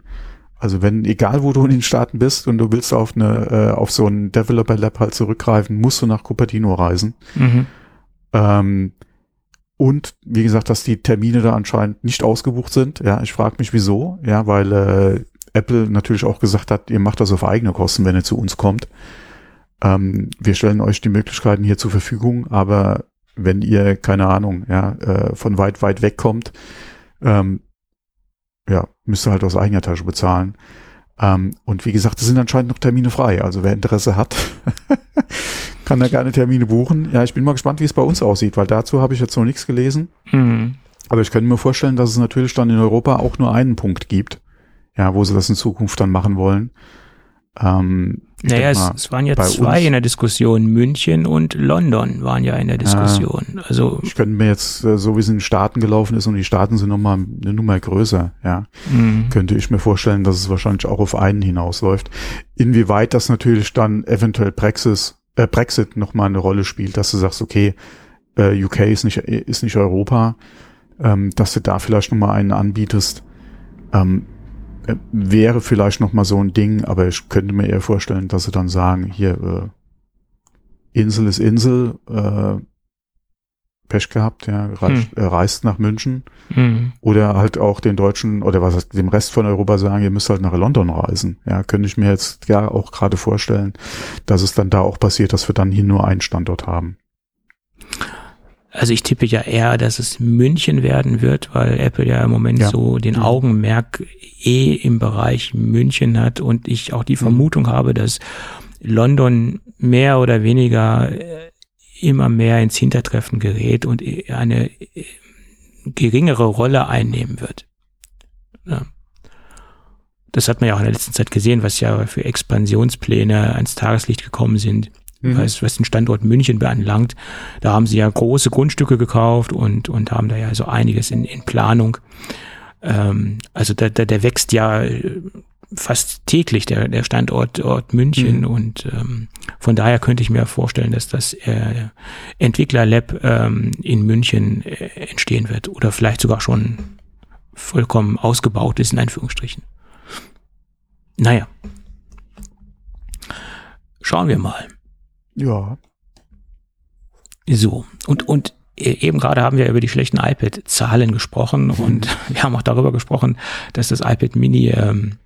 Also wenn, egal wo du in den Staaten bist und du willst auf eine, äh, auf so ein Developer Lab halt zurückgreifen, musst du nach Cupertino reisen. Mhm. Ähm, und wie gesagt, dass die Termine da anscheinend nicht ausgebucht sind. Ja, ich frage mich wieso. Ja, weil äh, Apple natürlich auch gesagt hat, ihr macht das auf eigene Kosten, wenn ihr zu uns kommt. Ähm, wir stellen euch die Möglichkeiten hier zur Verfügung, aber wenn ihr, keine Ahnung, ja, äh, von weit, weit weg kommt, ähm, ja, müsste halt aus eigener Tasche bezahlen. Ähm, und wie gesagt, es sind anscheinend noch Termine frei. Also wer Interesse hat, kann da gerne Termine buchen. Ja, ich bin mal gespannt, wie es bei uns aussieht, weil dazu habe ich jetzt noch nichts gelesen. Mhm. Aber ich könnte mir vorstellen, dass es natürlich dann in Europa auch nur einen Punkt gibt, ja, wo sie das in Zukunft dann machen wollen. Ähm, naja, es, es, waren ja zwei in der Diskussion. München und London waren ja in der Diskussion. Äh, also ich könnte mir jetzt, äh, so wie es in den Staaten gelaufen ist und die Staaten sind nochmal eine Nummer größer, ja, mhm. könnte ich mir vorstellen, dass es wahrscheinlich auch auf einen hinausläuft. Inwieweit das natürlich dann eventuell Brexit, äh, Brexit nochmal eine Rolle spielt, dass du sagst, okay, äh, UK ist nicht, ist nicht Europa, ähm, dass du da vielleicht nochmal einen anbietest. Ähm, äh, wäre vielleicht noch mal so ein Ding, aber ich könnte mir eher vorstellen, dass sie dann sagen, hier äh, Insel ist Insel, äh, Pech gehabt, ja, reist, hm. äh, reist nach München hm. oder halt auch den Deutschen oder was dem Rest von Europa sagen, ihr müsst halt nach London reisen. Ja, könnte ich mir jetzt ja auch gerade vorstellen, dass es dann da auch passiert, dass wir dann hier nur einen Standort haben. Also ich tippe ja eher, dass es München werden wird, weil Apple ja im Moment ja. so den mhm. Augenmerk eh im Bereich München hat und ich auch die mhm. Vermutung habe, dass London mehr oder weniger äh, immer mehr ins Hintertreffen gerät und eine äh, geringere Rolle einnehmen wird. Ja. Das hat man ja auch in der letzten Zeit gesehen, was ja für Expansionspläne ans Tageslicht gekommen sind mhm. was, was den Standort München beanlangt. Da haben sie ja große Grundstücke gekauft und, und haben da ja so einiges in, in Planung. Ähm, also da, da, der wächst ja äh, fast täglich der, der Standort Ort München mhm. und ähm, von daher könnte ich mir vorstellen, dass das äh, Entwicklerlab ähm, in München äh, entstehen wird oder vielleicht sogar schon vollkommen ausgebaut ist in Anführungsstrichen. Naja. Schauen wir mal. Ja. So, und, und e-, eben gerade haben wir über die schlechten iPad-Zahlen gesprochen und wir haben auch darüber gesprochen, dass das iPad Mini ähm,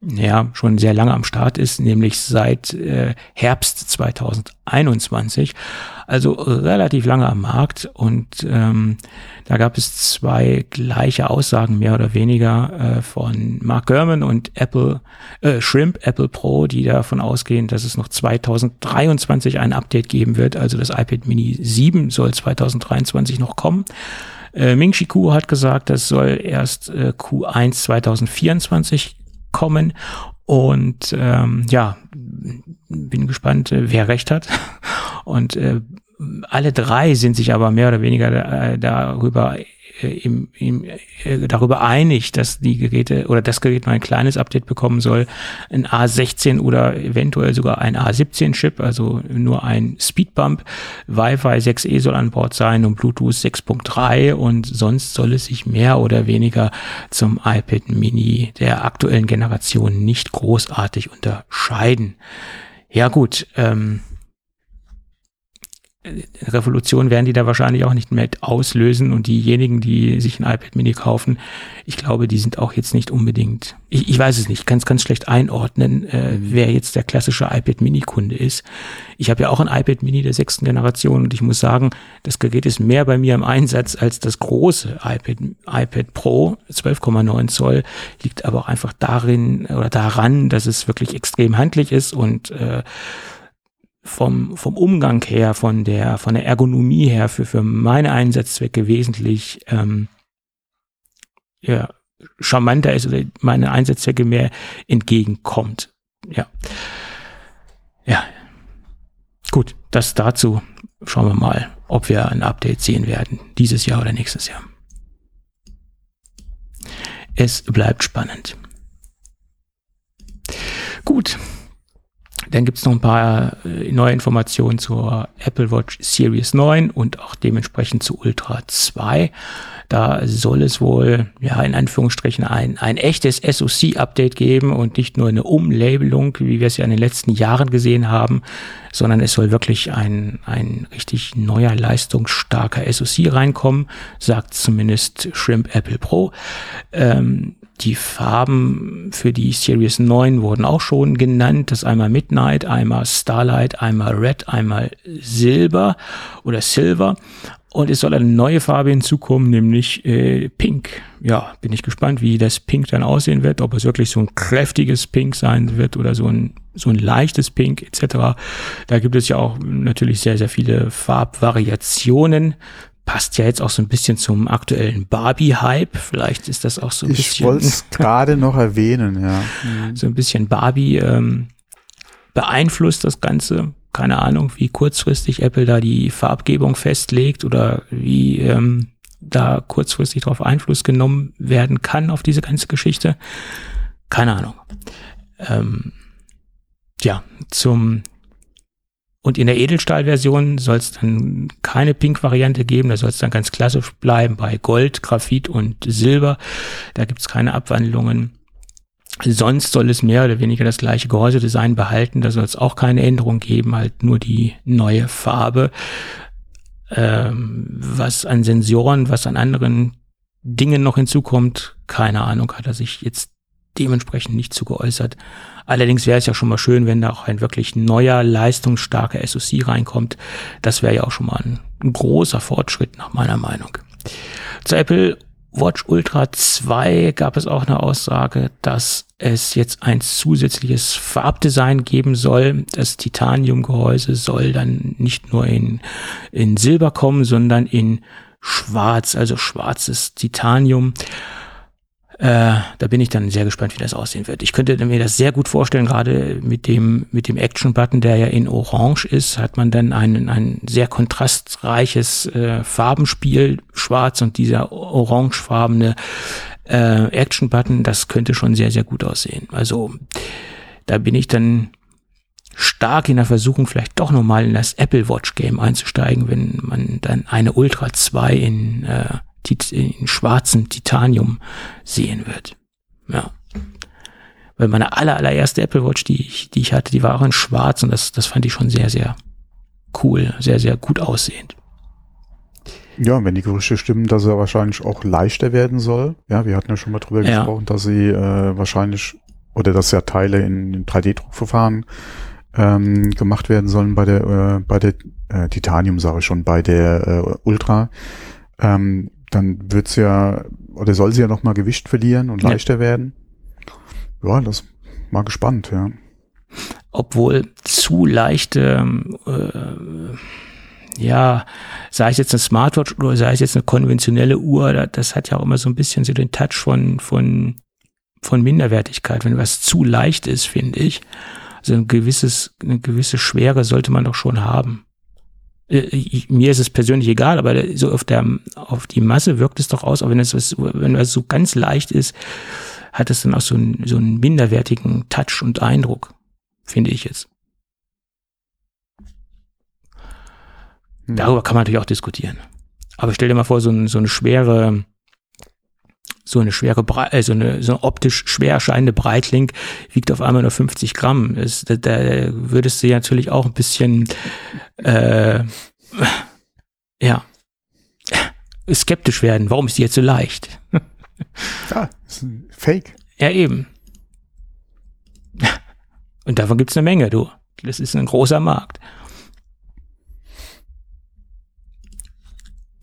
ja, schon sehr lange am Start ist, nämlich seit äh, Herbst 2021, also relativ lange am Markt und ähm, da gab es zwei gleiche Aussagen mehr oder weniger äh, von Mark Gurman und Apple äh, Shrimp Apple Pro, die davon ausgehen, dass es noch 2023 ein Update geben wird, also das iPad Mini 7 soll 2023 noch kommen. Äh, Ming Chi Kuo hat gesagt, das soll erst äh, Q1 2024 kommen. Und ähm, ja, bin gespannt, äh, wer recht hat. Und äh, alle drei sind sich aber mehr oder weniger äh, darüber im, im, äh, darüber einig, dass die Geräte oder das Gerät mal ein kleines Update bekommen soll, ein A16 oder eventuell sogar ein A17-Chip, also nur ein Speedbump. Wi-Fi 6E soll an Bord sein und Bluetooth 6.3 und sonst soll es sich mehr oder weniger zum iPad Mini der aktuellen Generation nicht großartig unterscheiden. Ja gut, ähm, Revolution werden die da wahrscheinlich auch nicht mehr auslösen und diejenigen, die sich ein iPad Mini kaufen, ich glaube, die sind auch jetzt nicht unbedingt, ich, ich weiß es nicht, kann es ganz schlecht einordnen, äh, mhm. wer jetzt der klassische iPad Mini Kunde ist. Ich habe ja auch ein iPad Mini der sechsten Generation und ich muss sagen, das Gerät ist mehr bei mir im Einsatz als das große iPad, iPad Pro 12,9 Zoll, liegt aber auch einfach darin oder daran, dass es wirklich extrem handlich ist und äh, vom, vom Umgang her, von der, von der Ergonomie her für, für meine Einsatzzwecke wesentlich ähm, ja, charmanter ist oder meine Einsatzzwecke mehr entgegenkommt. Ja. Ja. Gut, das dazu. Schauen wir mal, ob wir ein Update sehen werden, dieses Jahr oder nächstes Jahr. Es bleibt spannend. Gut, dann gibt es noch ein paar äh, neue Informationen zur Apple Watch Series 9 und auch dementsprechend zu Ultra 2. Da soll es wohl, ja, in Anführungsstrichen ein, ein echtes SoC-Update geben und nicht nur eine Umlabelung, wie wir es ja in den letzten Jahren gesehen haben, sondern es soll wirklich ein, ein richtig neuer, leistungsstarker SoC reinkommen, sagt zumindest Shrimp Apple Pro. Ähm, die Farben für die Series 9 wurden auch schon genannt. Das einmal Midnight, einmal Starlight, einmal Red, einmal Silber oder Silver. Und es soll eine neue Farbe hinzukommen, nämlich äh, Pink. Ja, bin ich gespannt, wie das Pink dann aussehen wird, ob es wirklich so ein kräftiges Pink sein wird oder so ein, so ein leichtes Pink etc. Da gibt es ja auch natürlich sehr, sehr viele Farbvariationen passt ja jetzt auch so ein bisschen zum aktuellen Barbie-Hype. Vielleicht ist das auch so ein ich bisschen. Ich wollte es gerade noch erwähnen, ja. So ein bisschen Barbie ähm, beeinflusst das Ganze. Keine Ahnung, wie kurzfristig Apple da die Farbgebung festlegt oder wie ähm, da kurzfristig darauf Einfluss genommen werden kann auf diese ganze Geschichte. Keine Ahnung. Ähm, ja, zum und in der Edelstahlversion soll es dann keine Pink-Variante geben, da soll es dann ganz klassisch bleiben bei Gold, Graphit und Silber. Da gibt es keine Abwandlungen. Sonst soll es mehr oder weniger das gleiche Gehäusedesign behalten. Da soll es auch keine Änderung geben, halt nur die neue Farbe. Ähm, was an Sensoren, was an anderen Dingen noch hinzukommt, keine Ahnung, hat er sich jetzt dementsprechend nicht zu geäußert. Allerdings wäre es ja schon mal schön, wenn da auch ein wirklich neuer, leistungsstarker SoC reinkommt. Das wäre ja auch schon mal ein, großer Fortschritt nach meiner Meinung. Zu Apple Watch Ultra 2 gab es auch eine Aussage, dass es jetzt ein zusätzliches Farbdesign geben soll. Das Titaniumgehäuse soll dann nicht nur in, in Silber kommen, sondern in Schwarz, also schwarzes Titanium. Äh, da bin ich dann sehr gespannt, wie das aussehen wird. Ich könnte mir das sehr gut vorstellen, gerade mit dem, mit dem Action-Button, der ja in Orange ist, hat man dann ein, ein sehr kontrastreiches äh, Farbenspiel, schwarz und dieser orangefarbene äh, Action-Button, das könnte schon sehr, sehr gut aussehen. Also da bin ich dann stark in der Versuchung, vielleicht doch nochmal in das Apple Watch Game einzusteigen, wenn man dann eine Ultra 2 in äh, in schwarzem Titanium sehen wird. Ja. Weil meine aller, allererste Apple Watch, die ich, die ich hatte, die war auch in schwarz und das, das fand ich schon sehr, sehr cool, sehr, sehr gut aussehend. Ja, wenn die Gerüchte stimmen, dass er wahrscheinlich auch leichter werden soll. Ja, wir hatten ja schon mal drüber Ja. gesprochen, dass sie äh, wahrscheinlich oder dass ja Teile in, in 3D-Druckverfahren ähm, gemacht werden sollen bei der äh, bei der äh, Titanium sage ich schon bei der äh, Ultra. Ähm, dann wird's ja oder soll sie ja noch mal Gewicht verlieren und Ja. leichter werden. Ja, das mal gespannt, ja. obwohl zu leichte, äh, ja, sei es jetzt eine Smartwatch oder sei es jetzt eine konventionelle Uhr, da- das hat ja auch immer so ein bisschen so den Touch von, von, von Minderwertigkeit, wenn was zu leicht ist, finde ich. Also ein gewisses, eine gewisse Schwere sollte man doch schon haben. Äh, ich, mir ist es persönlich egal, aber so auf der, auf die Masse wirkt es doch aus, auch wenn es was, wenn es so ganz leicht ist, hat es dann auch so einen, so einen minderwertigen Touch und Eindruck finde ich jetzt. Darüber kann man natürlich auch diskutieren. Aber stell dir mal vor, so, ein, so eine schwere, so eine schwere, Brei- äh, so eine, so eine optisch schwer erscheinende Breitling wiegt auf einmal nur 50 Gramm. Das, da, da würdest du ja natürlich auch ein bisschen, äh, ja, skeptisch werden. Warum ist die jetzt so leicht? Ja, ist ein Fake. Ja, eben. Und davon gibt's eine Menge, du. Das ist ein großer Markt.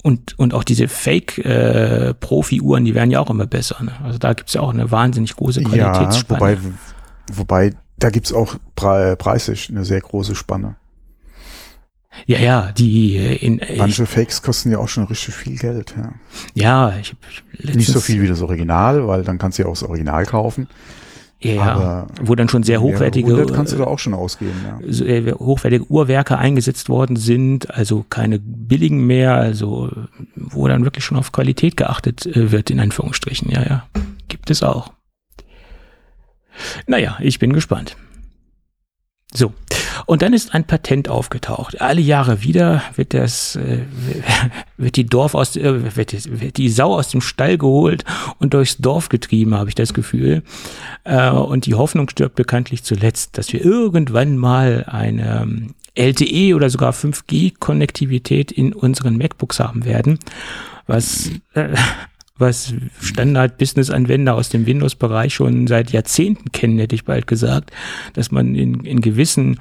Und, und auch diese Fake-Profi-Uhren, die werden ja auch immer besser. Ne? Also da gibt's ja auch eine wahnsinnig große Ja, Qualitätsspanne. wobei, wobei, da gibt's auch pre preislich eine sehr große Spanne. ja, ja, die äh, in äh, ich, Manche Fakes kosten ja auch schon richtig viel Geld. Ja. ja, ich, ich letztens, Nicht so viel wie das Original, weil dann kannst du ja auch das Original kaufen. Ja, aber wo dann schon sehr hochwertige kannst du da auch schon ausgeben. Ja. äh, hochwertige Uhrwerke eingesetzt worden sind, also keine billigen mehr, also wo dann wirklich schon auf Qualität geachtet äh, wird, in Anführungsstrichen. Ja, ja, gibt es auch. Naja, ich bin gespannt. So, und dann ist ein Patent aufgetaucht. Alle Jahre wieder wird das, äh, wird die Dorf aus, äh, wird, die- wird die Sau aus dem Stall geholt und durchs Dorf getrieben, habe ich das Gefühl. Äh, und die Hoffnung stirbt bekanntlich zuletzt, dass wir irgendwann mal eine ähm, LTE oder sogar 5G-Konnektivität in unseren MacBooks haben werden, was, äh, was Standard-Business-Anwender aus dem Windows-Bereich schon seit Jahrzehnten kennen, hätte ich bald gesagt, dass man in, in gewissen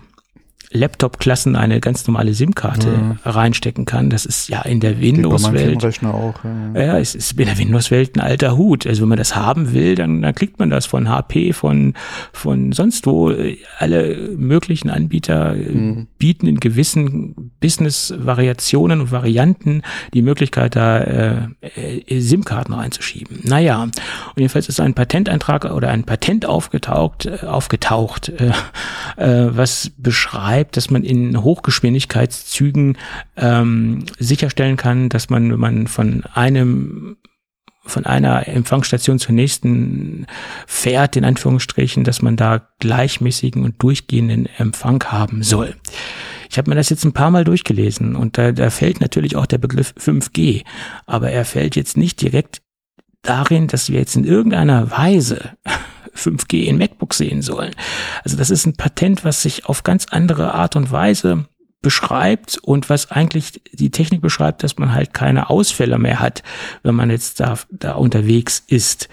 Laptop-Klassen eine ganz normale SIM-Karte Mhm. reinstecken kann. Das ist ja in der Windows-Welt auch. Ja. ja, es ist in der Windows-Welt ein alter Hut. Also wenn man das haben will, dann, dann kriegt man das von HP, von, von sonst wo. Alle möglichen Anbieter äh, Mhm. bieten in gewissen Business-Variationen und Varianten die Möglichkeit, da äh, äh, SIM-Karten reinzuschieben. Naja, und jedenfalls ist ein Patenteintrag oder ein Patent aufgetaucht, äh, aufgetaucht äh, äh, was beschreibt, dass man in Hochgeschwindigkeitszügen ähm, sicherstellen kann, dass man, wenn man von einem von einer Empfangsstation zur nächsten fährt, in Anführungsstrichen, dass man da gleichmäßigen und durchgehenden Empfang haben soll. Ich habe mir das jetzt ein paar Mal durchgelesen und da, da fällt natürlich auch der Begriff 5G, aber er fällt jetzt nicht direkt darin, dass wir jetzt in irgendeiner Weise 5G in MacBook sehen sollen. Also das ist ein Patent, was sich auf ganz andere Art und Weise beschreibt und was eigentlich die Technik beschreibt, dass man halt keine Ausfälle mehr hat, wenn man jetzt da, da unterwegs ist.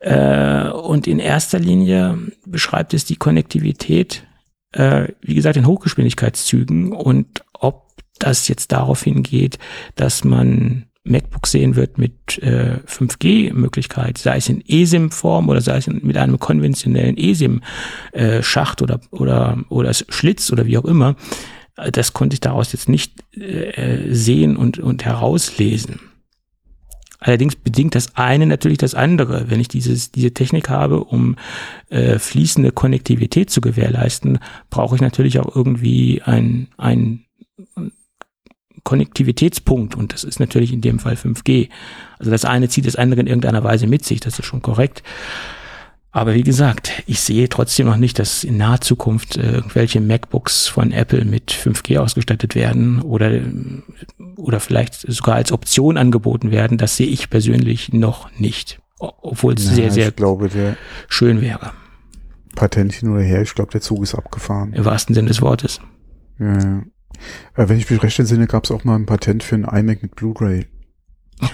Äh, und in erster Linie beschreibt es die Konnektivität, äh, wie gesagt, in Hochgeschwindigkeitszügen und ob das jetzt darauf hingeht, dass man MacBook sehen wird mit äh, 5G-Möglichkeit, sei es in eSIM-Form oder sei es mit einem konventionellen eSIM-Schacht oder, oder, oder Schlitz oder wie auch immer. Äh, Das konnte ich daraus jetzt nicht äh, sehen und, und herauslesen. Allerdings bedingt das eine natürlich das andere. Wenn ich dieses, diese Technik habe, um äh, fließende Konnektivität zu gewährleisten, brauche ich natürlich auch irgendwie ein, ein Konnektivitätspunkt und das ist natürlich in dem Fall 5G. Also das eine zieht das andere in irgendeiner Weise mit sich, das ist schon korrekt. Aber wie gesagt, ich sehe trotzdem noch nicht, dass in naher Zukunft äh, irgendwelche MacBooks von Apple mit 5G ausgestattet werden oder, oder vielleicht sogar als Option angeboten werden. Das sehe ich persönlich noch nicht. Obwohl es Ja, sehr, sehr glaube, schön wäre, Patent hin oder her, ich glaube, der Zug ist abgefahren. im wahrsten Sinne des Wortes. Ja. Äh, wenn ich mich recht entsinne, gab es auch mal ein Patent für ein iMac mit Blu-ray.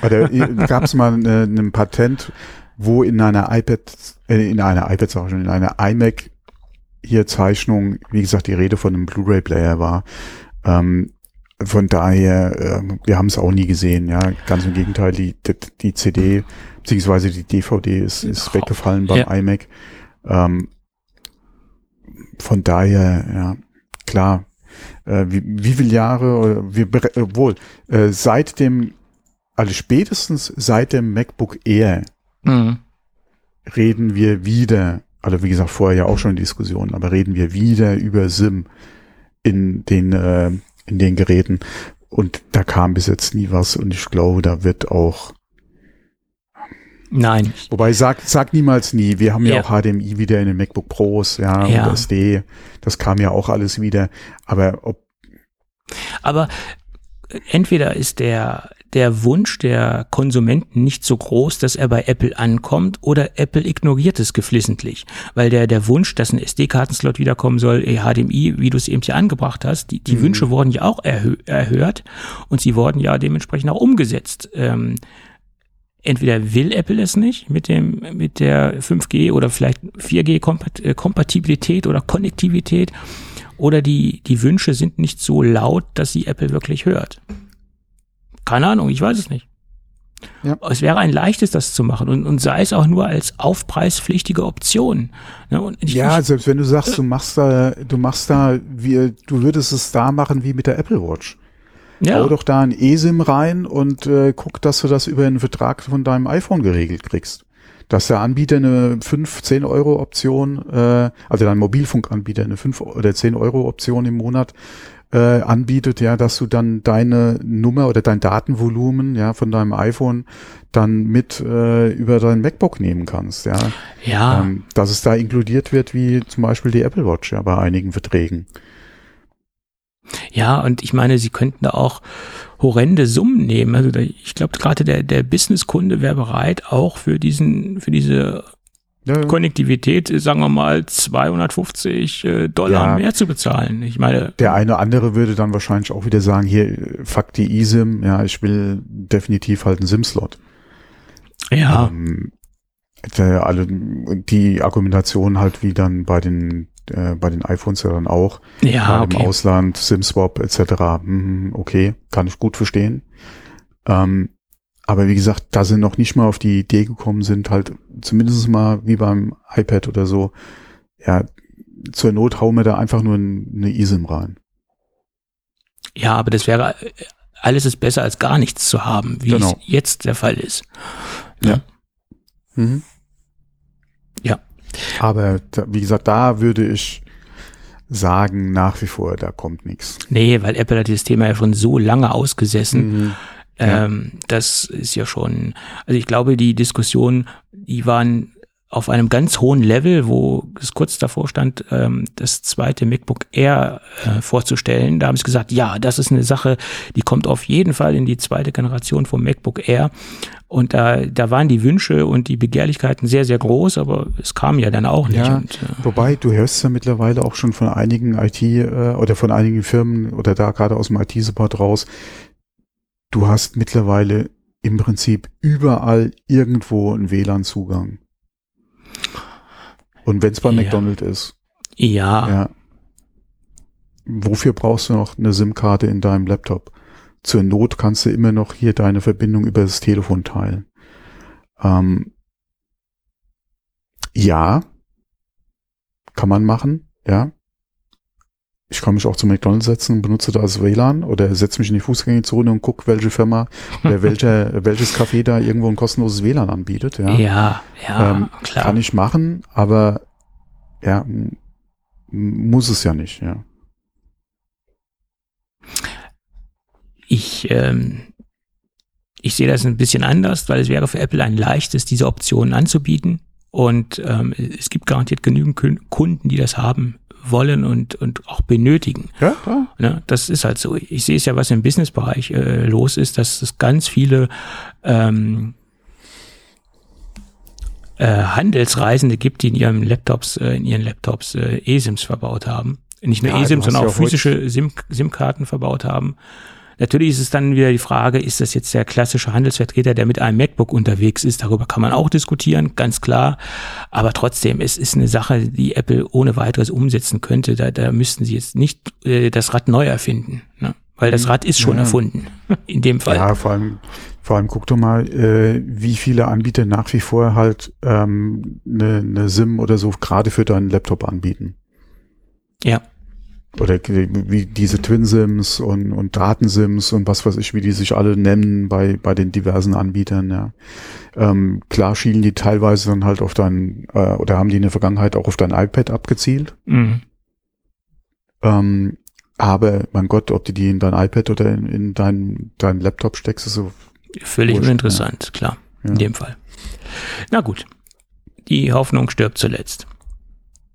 Oder gab es mal ein, ein Patent, wo in einer iPad, äh, in einer iPad sag ich schon, in einer iMac hier Zeichnung, wie gesagt, die Rede von einem Blu-ray-Player war. Ähm, von daher, äh, wir haben es auch nie gesehen, ja. Ganz im Gegenteil, die, die, die CD beziehungsweise die DVD ist, ist weggefallen beim ja. iMac. Ähm, von daher, ja, klar. Äh, wie, wie viele Jahre, wir, obwohl, äh, seit dem, also spätestens seit dem MacBook Air mhm. reden wir wieder, also wie gesagt, vorher ja auch schon in Diskussionen, aber reden wir wieder über SIM in den, äh, in den Geräten. Und da kam bis jetzt nie was und ich glaube, da wird auch Nein. Wobei sag, sag niemals nie. Wir haben ja, ja auch HDMI wieder in den MacBook Pros, ja, ja, und SD. Das kam ja auch alles wieder. Aber ob. Aber entweder ist der, der Wunsch der Konsumenten nicht so groß, dass er bei Apple ankommt, oder Apple ignoriert es geflissentlich. Weil der, der Wunsch, dass ein SD-Kartenslot wiederkommen soll, HDMI, wie du es eben hier angebracht hast, die, die mhm. Wünsche wurden ja auch erhö erhört und sie wurden ja dementsprechend auch umgesetzt. Ähm, entweder will Apple es nicht mit dem mit der 5G oder vielleicht 4G äh, Kompatibilität oder Konnektivität oder die die Wünsche sind nicht so laut, dass sie Apple wirklich hört. Keine Ahnung, ich weiß es nicht. Ja. Es wäre ein leichtes, das zu machen und, und sei es auch nur als aufpreispflichtige Option. Ne? ja, ich, selbst wenn du sagst, du machst da, du machst da, wie, du würdest es da machen wie mit der Apple Watch. Ja. Hau doch da ein eSIM rein und äh, guck, dass du das über einen Vertrag von deinem iPhone geregelt kriegst. Dass der Anbieter eine 5, 10 Euro Option, äh, also dein Mobilfunkanbieter eine 5 oder 10 Euro Option im Monat äh, anbietet, ja, dass du dann deine Nummer oder dein Datenvolumen, ja, von deinem iPhone dann mit äh, über dein MacBook nehmen kannst, ja. Ja. Ähm, dass es da inkludiert wird, wie zum Beispiel die Apple Watch, ja, bei einigen Verträgen. Ja, und ich meine, sie könnten da auch horrende Summen nehmen. Also ich glaube, gerade der, der Businesskunde wäre bereit, auch für diesen, für diese ja, ja. Konnektivität, sagen wir mal, 250 äh, Dollar ja. mehr zu bezahlen. Ich meine. Der eine oder andere würde dann wahrscheinlich auch wieder sagen, hier, fuck die eSIM, ja, ich will definitiv halt einen SIM-Slot. Ja. Ähm, alle, die Argumentation halt wie dann bei den äh, bei den iPhones ja dann auch. Ja, okay. Im Ausland, SimSwap etc. Hm, okay, kann ich gut verstehen. Ähm, aber wie gesagt, da sie noch nicht mal auf die Idee gekommen sind, halt zumindest mal wie beim iPad oder so, ja, zur Not hauen wir da einfach nur eine eSIM rein. Ja, aber das wäre, alles ist besser als gar nichts zu haben, wie genau. es jetzt der Fall ist. Ja. ja. Mhm. Ja. Aber wie gesagt, da würde ich sagen, nach wie vor, da kommt nichts. Nee, weil Apple hat dieses Thema ja schon so lange ausgesessen. Mhm. Ähm, Das ist ja schon, also ich glaube, die Diskussion, die waren auf einem ganz hohen Level, wo es kurz davor stand, ähm, das zweite MacBook Air äh, vorzustellen. Da haben sie gesagt, ja, das ist eine Sache, die kommt auf jeden Fall in die zweite Generation vom MacBook Air. Und da, da waren die Wünsche und die Begehrlichkeiten sehr, sehr groß, aber es kam ja dann auch nicht. Ja, und, äh, wobei, du hörst ja mittlerweile auch schon von einigen IT äh, oder von einigen Firmen oder da gerade aus dem IT-Support raus, du hast mittlerweile im Prinzip überall irgendwo einen WLAN-Zugang. Und wenn es bei ja. McDonald's ist. Ja. ja. Wofür brauchst du noch eine SIM-Karte in deinem Laptop? Zur Not kannst du immer noch hier deine Verbindung über das Telefon teilen. Ähm, ja, kann man machen, ja. Ich kann mich auch zu McDonald's setzen und benutze da das WLAN oder setze mich in die Fußgängerzone und gucke, welche Firma oder welche, welches Café da irgendwo ein kostenloses WLAN anbietet. Ja, ja, ja ähm, klar. Kann ich machen, aber ja, muss es ja nicht, ja. Ich, ähm, ich sehe das ein bisschen anders, weil es wäre für Apple ein leichtes, diese Optionen anzubieten. Und ähm, es gibt garantiert genügend Kunden, die das haben wollen und, und auch benötigen. Ja, klar. Ne, das ist halt so. Ich sehe es ja, was im Businessbereich äh, los ist, dass es ganz viele ähm, äh, Handelsreisende gibt, die in ihren Laptops, äh, in ihren Laptops äh, eSIMs verbaut haben. nicht nur Ja, eSIM, du hast sondern ja auch physische SIM, SIM-Karten verbaut haben. Natürlich ist es dann wieder die Frage, ist das jetzt der klassische Handelsvertreter, der mit einem MacBook unterwegs ist? Darüber kann man auch diskutieren, ganz klar. Aber trotzdem, es ist eine Sache, die Apple ohne weiteres umsetzen könnte. Da, da müssten sie jetzt nicht äh, das Rad neu erfinden, ne? weil das Rad ist schon Ja. erfunden, in dem Fall. Ja, vor allem, vor allem guck doch mal, äh, wie viele Anbieter nach wie vor halt ähm, eine ne SIM oder so gerade für deinen Laptop anbieten. ja. Oder wie diese Twin-Sims und, und Daten-Sims und was weiß ich, wie die sich alle nennen bei, bei den diversen Anbietern, ja. Ähm, klar schielen die teilweise dann halt auf dein, äh, oder haben die in der Vergangenheit auch auf dein iPad abgezielt. Mhm. Ähm, aber mein Gott, ob du die in dein iPad oder in, in dein, dein Laptop steckst, ist so, Völlig Wurscht, uninteressant, klar, Ja. in dem Fall. Na gut, die Hoffnung stirbt zuletzt.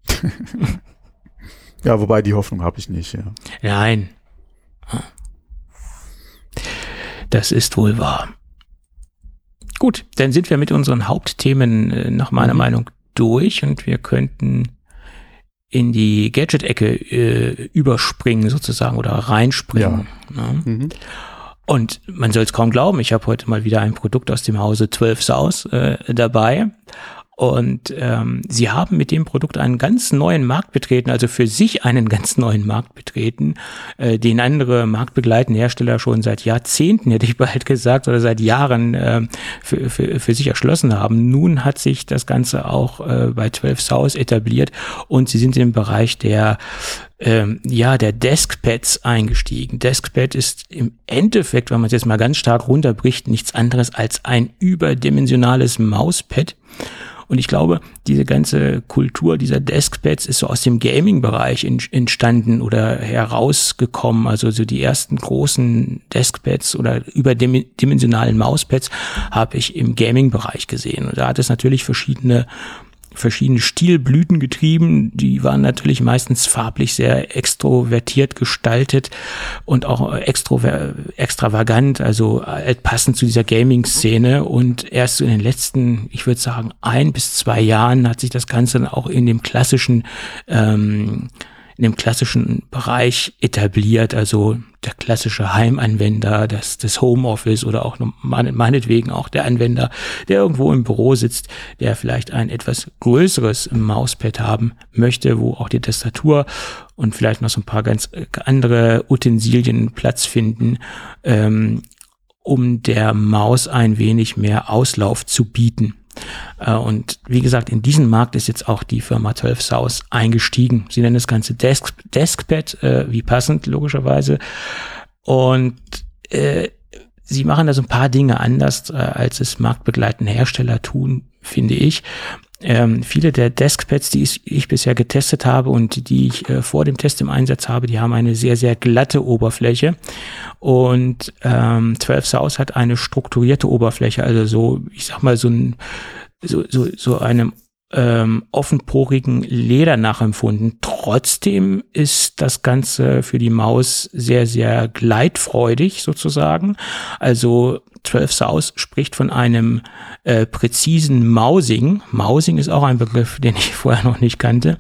ja, wobei die Hoffnung habe ich nicht, ja. Nein. Das ist wohl wahr. Gut, dann sind wir mit unseren Hauptthemen äh, nach meiner Mhm. Meinung durch und wir könnten in die Gadget-Ecke äh, überspringen sozusagen oder reinspringen. ne? Mhm. Und man soll es kaum glauben, ich habe heute mal wieder ein Produkt aus dem Hause 12 Saus äh, dabei. Und ähm, sie haben mit dem Produkt einen ganz neuen Markt betreten, also für sich einen ganz neuen Markt betreten, äh, den andere marktbegleitende Hersteller schon seit Jahrzehnten, hätte ich bald gesagt, oder seit Jahren äh, für, für, für sich erschlossen haben. Nun hat sich das Ganze auch äh, bei 12 Saus etabliert und sie sind im Bereich der ähm, ja, der Deskpads eingestiegen. Deskpad ist im Endeffekt, wenn man es jetzt mal ganz stark runterbricht, nichts anderes als ein überdimensionales Mauspad. Und ich glaube, diese ganze Kultur dieser Deskpads ist so aus dem Gaming-Bereich in, entstanden oder herausgekommen. Also so die ersten großen Deskpads oder überdimensionalen Mauspads habe ich im Gaming-Bereich gesehen. Und da hat es natürlich verschiedene verschiedene Stilblüten getrieben. Die waren natürlich meistens farblich sehr extrovertiert gestaltet und auch extrover extravagant, also äh, passend zu dieser Gaming-Szene. Und erst in den letzten, ich würde sagen, ein bis zwei Jahren hat sich das Ganze dann auch in dem klassischen ähm, in dem klassischen Bereich etabliert, also der klassische Heimanwender, das, das Homeoffice oder auch meine- meinetwegen auch der Anwender, der irgendwo im Büro sitzt, der vielleicht ein etwas größeres Mauspad haben möchte, wo auch die Tastatur und vielleicht noch so ein paar ganz äh, andere Utensilien Platz finden, ähm, um der Maus ein wenig mehr Auslauf zu bieten. Äh, Und wie gesagt, in diesen Markt ist jetzt auch die Firma 12 South eingestiegen. Sie nennen das Ganze Desk, Deskpad, äh, wie passend logischerweise. Und äh, sie machen da so ein paar Dinge anders, äh, als es marktbegleitende Hersteller tun, finde ich. Ähm, viele der Deskpads, die ich, bisher getestet habe und die ich äh, vor dem Test im Einsatz habe, die haben eine sehr, sehr glatte Oberfläche. Und ähm, 12 South hat eine strukturierte Oberfläche, also so, ich sag mal, so ein so, so, so einem ähm, offenporigen Leder nachempfunden. Trotzdem ist das Ganze für die Maus sehr, sehr gleitfreudig sozusagen. Also 12 South spricht von einem äh, präzisen Mousing. Mousing ist auch ein Begriff, den ich vorher noch nicht kannte.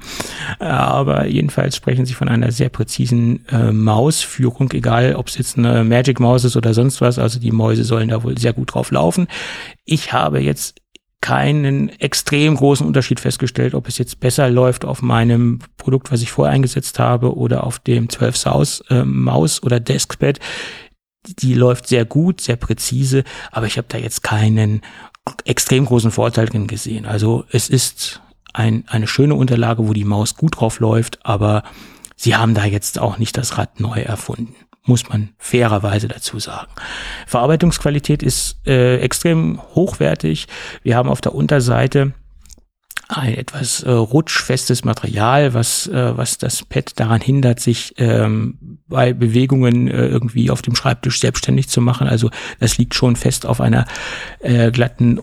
Aber jedenfalls sprechen sie von einer sehr präzisen äh, Mausführung, egal ob es jetzt eine Magic Maus ist oder sonst was. Also die Mäuse sollen da wohl sehr gut drauf laufen. Ich habe jetzt keinen extrem großen Unterschied festgestellt, ob es jetzt besser läuft auf meinem Produkt, was ich vorher eingesetzt habe, oder auf dem 12 South äh, Maus oder Deskpad. Die läuft sehr gut, sehr präzise, aber ich habe da jetzt keinen extrem großen Vorteil drin gesehen. Also es ist ein, eine schöne Unterlage, wo die Maus gut drauf läuft, aber sie haben da jetzt auch nicht das Rad neu erfunden muss man fairerweise dazu sagen. Verarbeitungsqualität ist äh, extrem hochwertig. Wir haben auf der Unterseite ein etwas äh, rutschfestes Material, was, äh, was das Pad daran hindert, sich ähm, bei Bewegungen äh, irgendwie auf dem Schreibtisch selbstständig zu machen. Also das liegt schon fest auf einer äh, glatten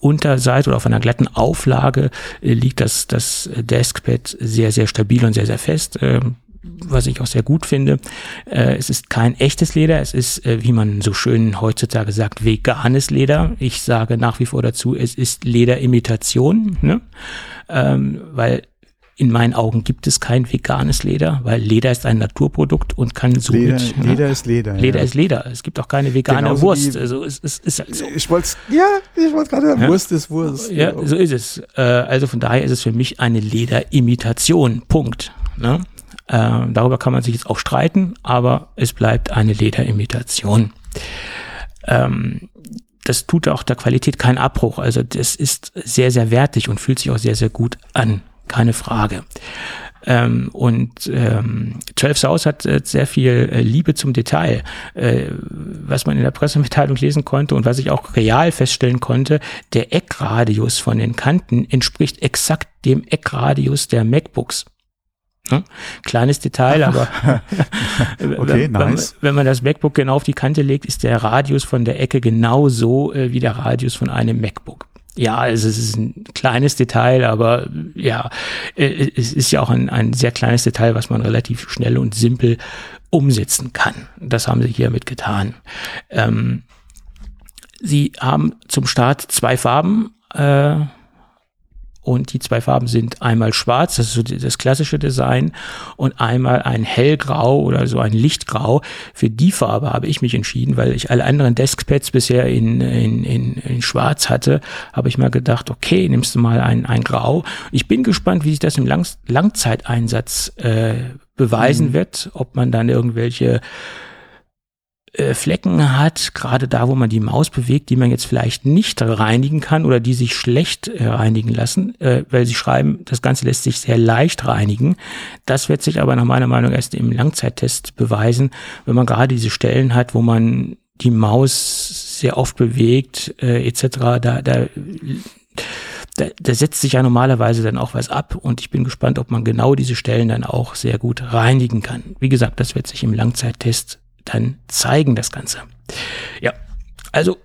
Unterseite oder auf einer glatten Auflage äh, liegt das, das Deskpad sehr, sehr stabil und sehr, sehr fest. Ähm, was ich auch sehr gut finde. Äh, es ist kein echtes Leder, es ist, äh, wie man so schön heutzutage sagt, veganes Leder. Ich sage nach wie vor dazu, es ist Lederimitation, ne? ähm, weil in meinen Augen gibt es kein veganes Leder, weil Leder ist ein Naturprodukt und kann so Leder, mit, Leder ist Leder. Leder ja. ist Leder. Es gibt auch keine vegane Genauso Wurst. Also es, es ist halt so. Ich wollte ja, ich wollte gerade sagen, Ja. Wurst ist Wurst. Ja, so ist es. Äh, also von daher ist es für mich eine Lederimitation. Punkt. Ne? Äh, darüber kann man sich jetzt auch streiten, aber es bleibt eine Lederimitation. Ähm, das tut auch der Qualität keinen Abbruch. Also das ist sehr, sehr wertig und fühlt sich auch sehr, sehr gut an. Keine Frage. Ähm, und ähm, 12 South hat äh, sehr viel äh, Liebe zum Detail. Äh, was man in der Pressemitteilung lesen konnte und was ich auch real feststellen konnte, der Eckradius von den Kanten entspricht exakt dem Eckradius der MacBooks. Ne? Kleines Detail, aber Okay, wenn, nice. wenn, man das MacBook genau auf die Kante legt, ist der Radius von der Ecke genauso äh, wie der Radius von einem MacBook. Ja, also es ist ein kleines Detail, aber ja, äh, es ist ja auch ein, ein sehr kleines Detail, was man relativ schnell und simpel umsetzen kann. Das haben sie hiermit getan. Ähm, sie haben zum Start zwei Farben. Äh, und die zwei Farben sind einmal schwarz, das ist so das klassische Design, und einmal ein hellgrau oder so ein lichtgrau. Für die Farbe habe ich mich entschieden, weil ich alle anderen Deskpads bisher in, in, in, in schwarz hatte, habe ich mal gedacht, okay, nimmst du mal ein, ein grau. Ich bin gespannt, wie sich das im Lang Langzeiteinsatz äh, beweisen wird, ob man dann irgendwelche äh, Flecken hat, gerade da, wo man die Maus bewegt, die man jetzt vielleicht nicht reinigen kann oder die sich schlecht äh, reinigen lassen, äh, weil sie schreiben, das Ganze lässt sich sehr leicht reinigen. Das wird sich aber nach meiner Meinung erst im Langzeittest beweisen, wenn man gerade diese Stellen hat, wo man die Maus sehr oft bewegt, äh, etc. Da, da da, da setzt sich ja normalerweise dann auch was ab und ich bin gespannt, ob man genau diese Stellen dann auch sehr gut reinigen kann. Wie gesagt, das wird sich im Langzeittest dann zeigen, das Ganze. Ja, also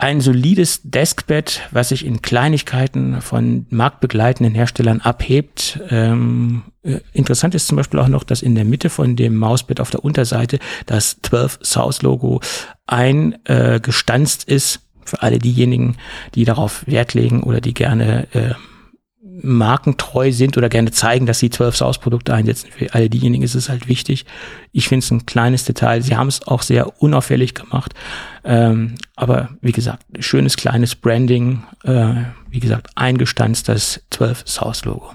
ein solides Deskbed, was sich in Kleinigkeiten von marktbegleitenden Herstellern abhebt. Ähm, äh, interessant ist zum Beispiel auch noch, dass in der Mitte von dem Mausbett auf der Unterseite das 12 South Logo eingestanzt ist. Für alle diejenigen, die darauf Wert legen oder die gerne äh, markentreu sind oder gerne zeigen, dass sie 12 South Produkte einsetzen. Für alle diejenigen ist es halt wichtig. Ich finde es ein kleines Detail. Sie haben es auch sehr unauffällig gemacht. Ähm, aber wie gesagt, schönes kleines Branding. Äh, wie gesagt, eingestanzt das 12 South Logo.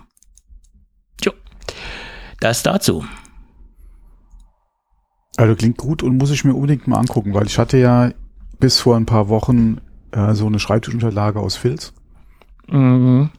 Jo. Das dazu. Also klingt gut und muss ich mir unbedingt mal angucken, weil ich hatte ja bis vor ein paar Wochen äh, so eine Schreibtischunterlage aus Filz. Mhm.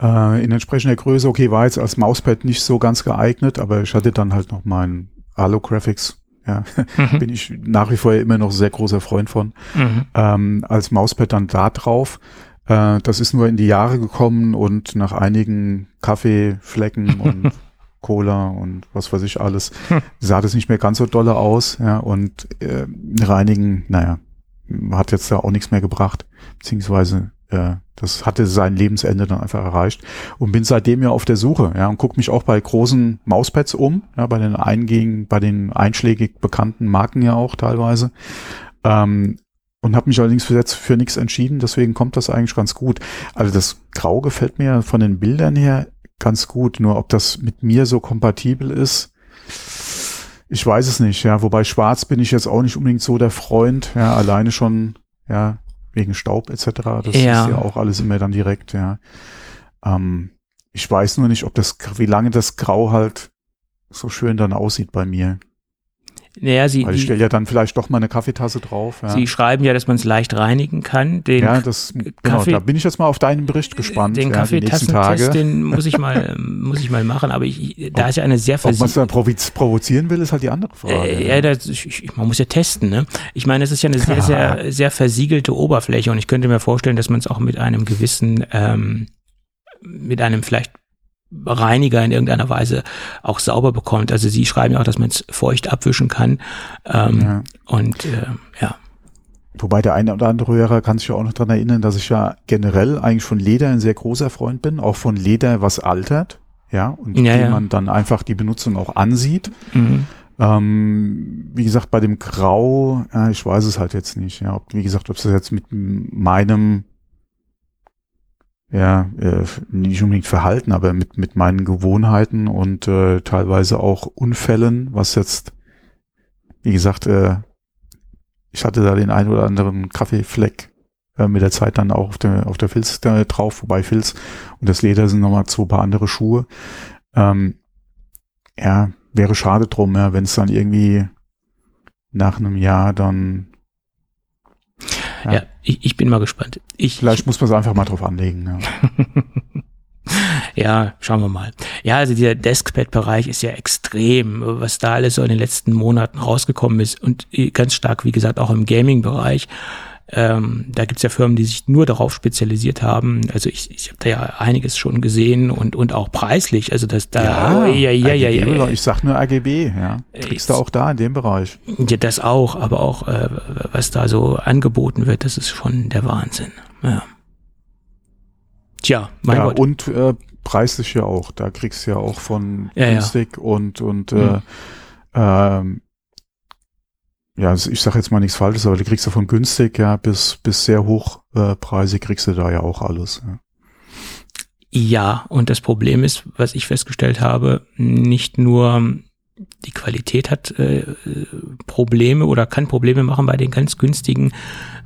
Äh, in entsprechender Größe, okay, war jetzt als Mauspad nicht so ganz geeignet, aber ich hatte dann halt noch meinen Halo-Graphics. Ja, Mhm. bin ich nach wie vor immer noch sehr großer Freund von. Mhm. Ähm, als Mauspad dann da drauf. Äh, das ist nur in die Jahre gekommen und nach einigen Kaffeeflecken und Cola und was weiß ich alles, Hm. sah das nicht mehr ganz so dolle aus. Ja, und äh, reinigen, naja, hat jetzt da auch nichts mehr gebracht, beziehungsweise äh, das hatte sein Lebensende dann einfach erreicht und bin seitdem ja auf der Suche, ja, und gucke mich auch bei großen Mauspads um, ja, bei den eingängigen, bei den einschlägig bekannten Marken ja auch teilweise. Ähm, und habe mich allerdings für für nichts entschieden, deswegen kommt das eigentlich ganz gut. Also das Grau gefällt mir von den Bildern her ganz gut, nur ob das mit mir so kompatibel ist, ich weiß es nicht, ja, wobei schwarz bin ich jetzt auch nicht unbedingt so der Freund, ja, alleine schon, ja, wegen Staub etc. Das Ja. ist ja auch alles immer dann direkt, ja. Ähm, ich weiß nur nicht, ob das, wie lange das Grau halt so schön dann aussieht bei mir. Naja, sie, Weil ich stelle ja dann vielleicht doch mal eine Kaffeetasse drauf. Ja, sie schreiben ja, dass man es leicht reinigen kann. Den ja das, genau, Kaffee- da bin ich jetzt mal auf deinen Bericht gespannt. Den ja, Kaffeetassentest, den muss ich mal, muss ich mal machen, aber ich, da ist ja eine sehr Ob man es dann provoz provozieren will, ist halt die andere Frage. Äh, ja, das, ich- man muss ja testen, ne? Ich meine, es ist ja eine sehr, sehr, sehr versiegelte Oberfläche und ich könnte mir vorstellen, dass man es auch mit einem gewissen, ähm, mit einem vielleicht Reiniger in irgendeiner Weise auch sauber bekommt. Also sie schreiben ja auch, dass man es feucht abwischen kann. Ähm, Ja. Und äh, ja. Wobei der eine oder andere Hörer kann sich ja auch noch dran erinnern, dass ich ja generell eigentlich von Leder ein sehr großer Freund bin, auch von Leder, was altert, ja, und Ja, wie ja. man dann einfach die Benutzung auch ansieht. Mhm. Ähm, wie gesagt, bei dem Grau, äh, ich weiß es halt jetzt nicht, ja, ob, wie gesagt, ob es jetzt mit meinem ja, äh, nicht unbedingt Verhalten, aber mit, mit meinen Gewohnheiten und äh, teilweise auch Unfällen, was jetzt, wie gesagt, äh, ich hatte da den einen oder anderen Kaffeefleck äh, mit der Zeit dann auch auf der, auf der Filz äh, drauf, wobei Filz und das Leder sind nochmal zwei paar andere Schuhe. Ähm, ja, wäre schade drum, ja, wenn es dann irgendwie nach einem Jahr dann ja, ja ich, ich, bin mal gespannt. Ich, Vielleicht muss man es einfach mal drauf anlegen. Ja. ja, schauen wir mal. Ja, also dieser Deskpad-Bereich ist ja extrem, was da alles so in den letzten Monaten rausgekommen ist und ganz stark, wie gesagt, auch im Gaming-Bereich. Ähm, da gibt's ja Firmen, die sich nur darauf spezialisiert haben. Also ich, ich habe da ja einiges schon gesehen und, und auch preislich. Also das da ja, oh, ja, ja, ja, ja, Ich sag nur AGB, ja. Kriegst du auch da in dem Bereich. Ja, das auch, aber auch äh, was da so angeboten wird, das ist schon der Wahnsinn. Ja. Tja, mein ja, Gott. Und äh, preislich ja auch. Da kriegst du ja auch von ja, günstig ja. und und äh, mhm. ähm, ja, ich sage jetzt mal nichts Falsches, aber die kriegst du von günstig ja bis bis sehr hochpreisig äh, kriegst du da ja auch alles. Ja. ja, und das Problem ist, was ich festgestellt habe, nicht nur die Qualität hat äh, Probleme oder kann Probleme machen bei den ganz günstigen.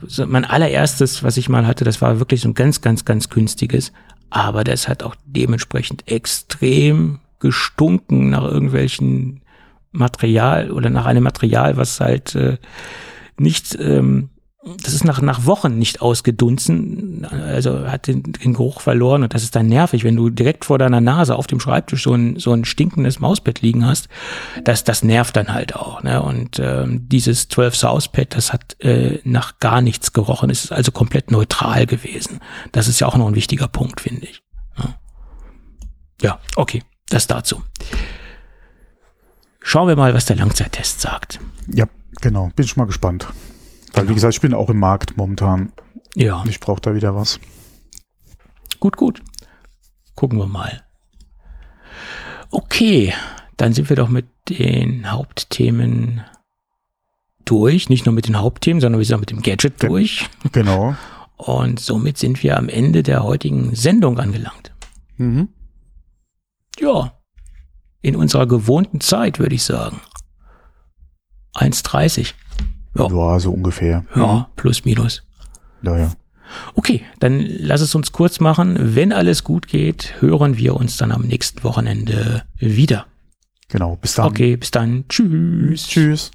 So, mein allererstes, was ich mal hatte, das war wirklich so ein ganz, ganz, ganz günstiges, aber das hat auch dementsprechend extrem gestunken nach irgendwelchen Material oder nach einem Material, was halt äh, nicht, ähm, das ist nach, nach Wochen nicht ausgedunsen, also hat den, den Geruch verloren und das ist dann nervig, wenn du direkt vor deiner Nase auf dem Schreibtisch so ein, so ein stinkendes Mausbett liegen hast, das, das nervt dann halt auch. Ne? Und ähm, dieses 12 South Pad, das hat äh, nach gar nichts gerochen, es ist also komplett neutral gewesen. Das ist ja auch noch ein wichtiger Punkt, finde ich. Ja. ja, okay, das dazu. Schauen wir mal, was der Langzeittest sagt. Ja, genau. Bin ich mal gespannt. Weil, genau. wie gesagt, ich bin auch im Markt momentan. Ja. Ich brauche da wieder was. Gut, gut. Gucken wir mal. Okay, dann sind wir doch mit den Hauptthemen durch. Nicht nur mit den Hauptthemen, sondern wir sind auch mit dem Gadget durch. Genau. Und somit sind wir am Ende der heutigen Sendung angelangt. Mhm. Ja, in unserer gewohnten Zeit, würde ich sagen. 1,30. Ja. ja, so ungefähr. Ja, plus minus. Ja, ja. Okay, dann lass es uns kurz machen. Wenn alles gut geht, hören wir uns dann am nächsten Wochenende wieder. Genau, bis dann. Okay, bis dann. Tschüss. Tschüss.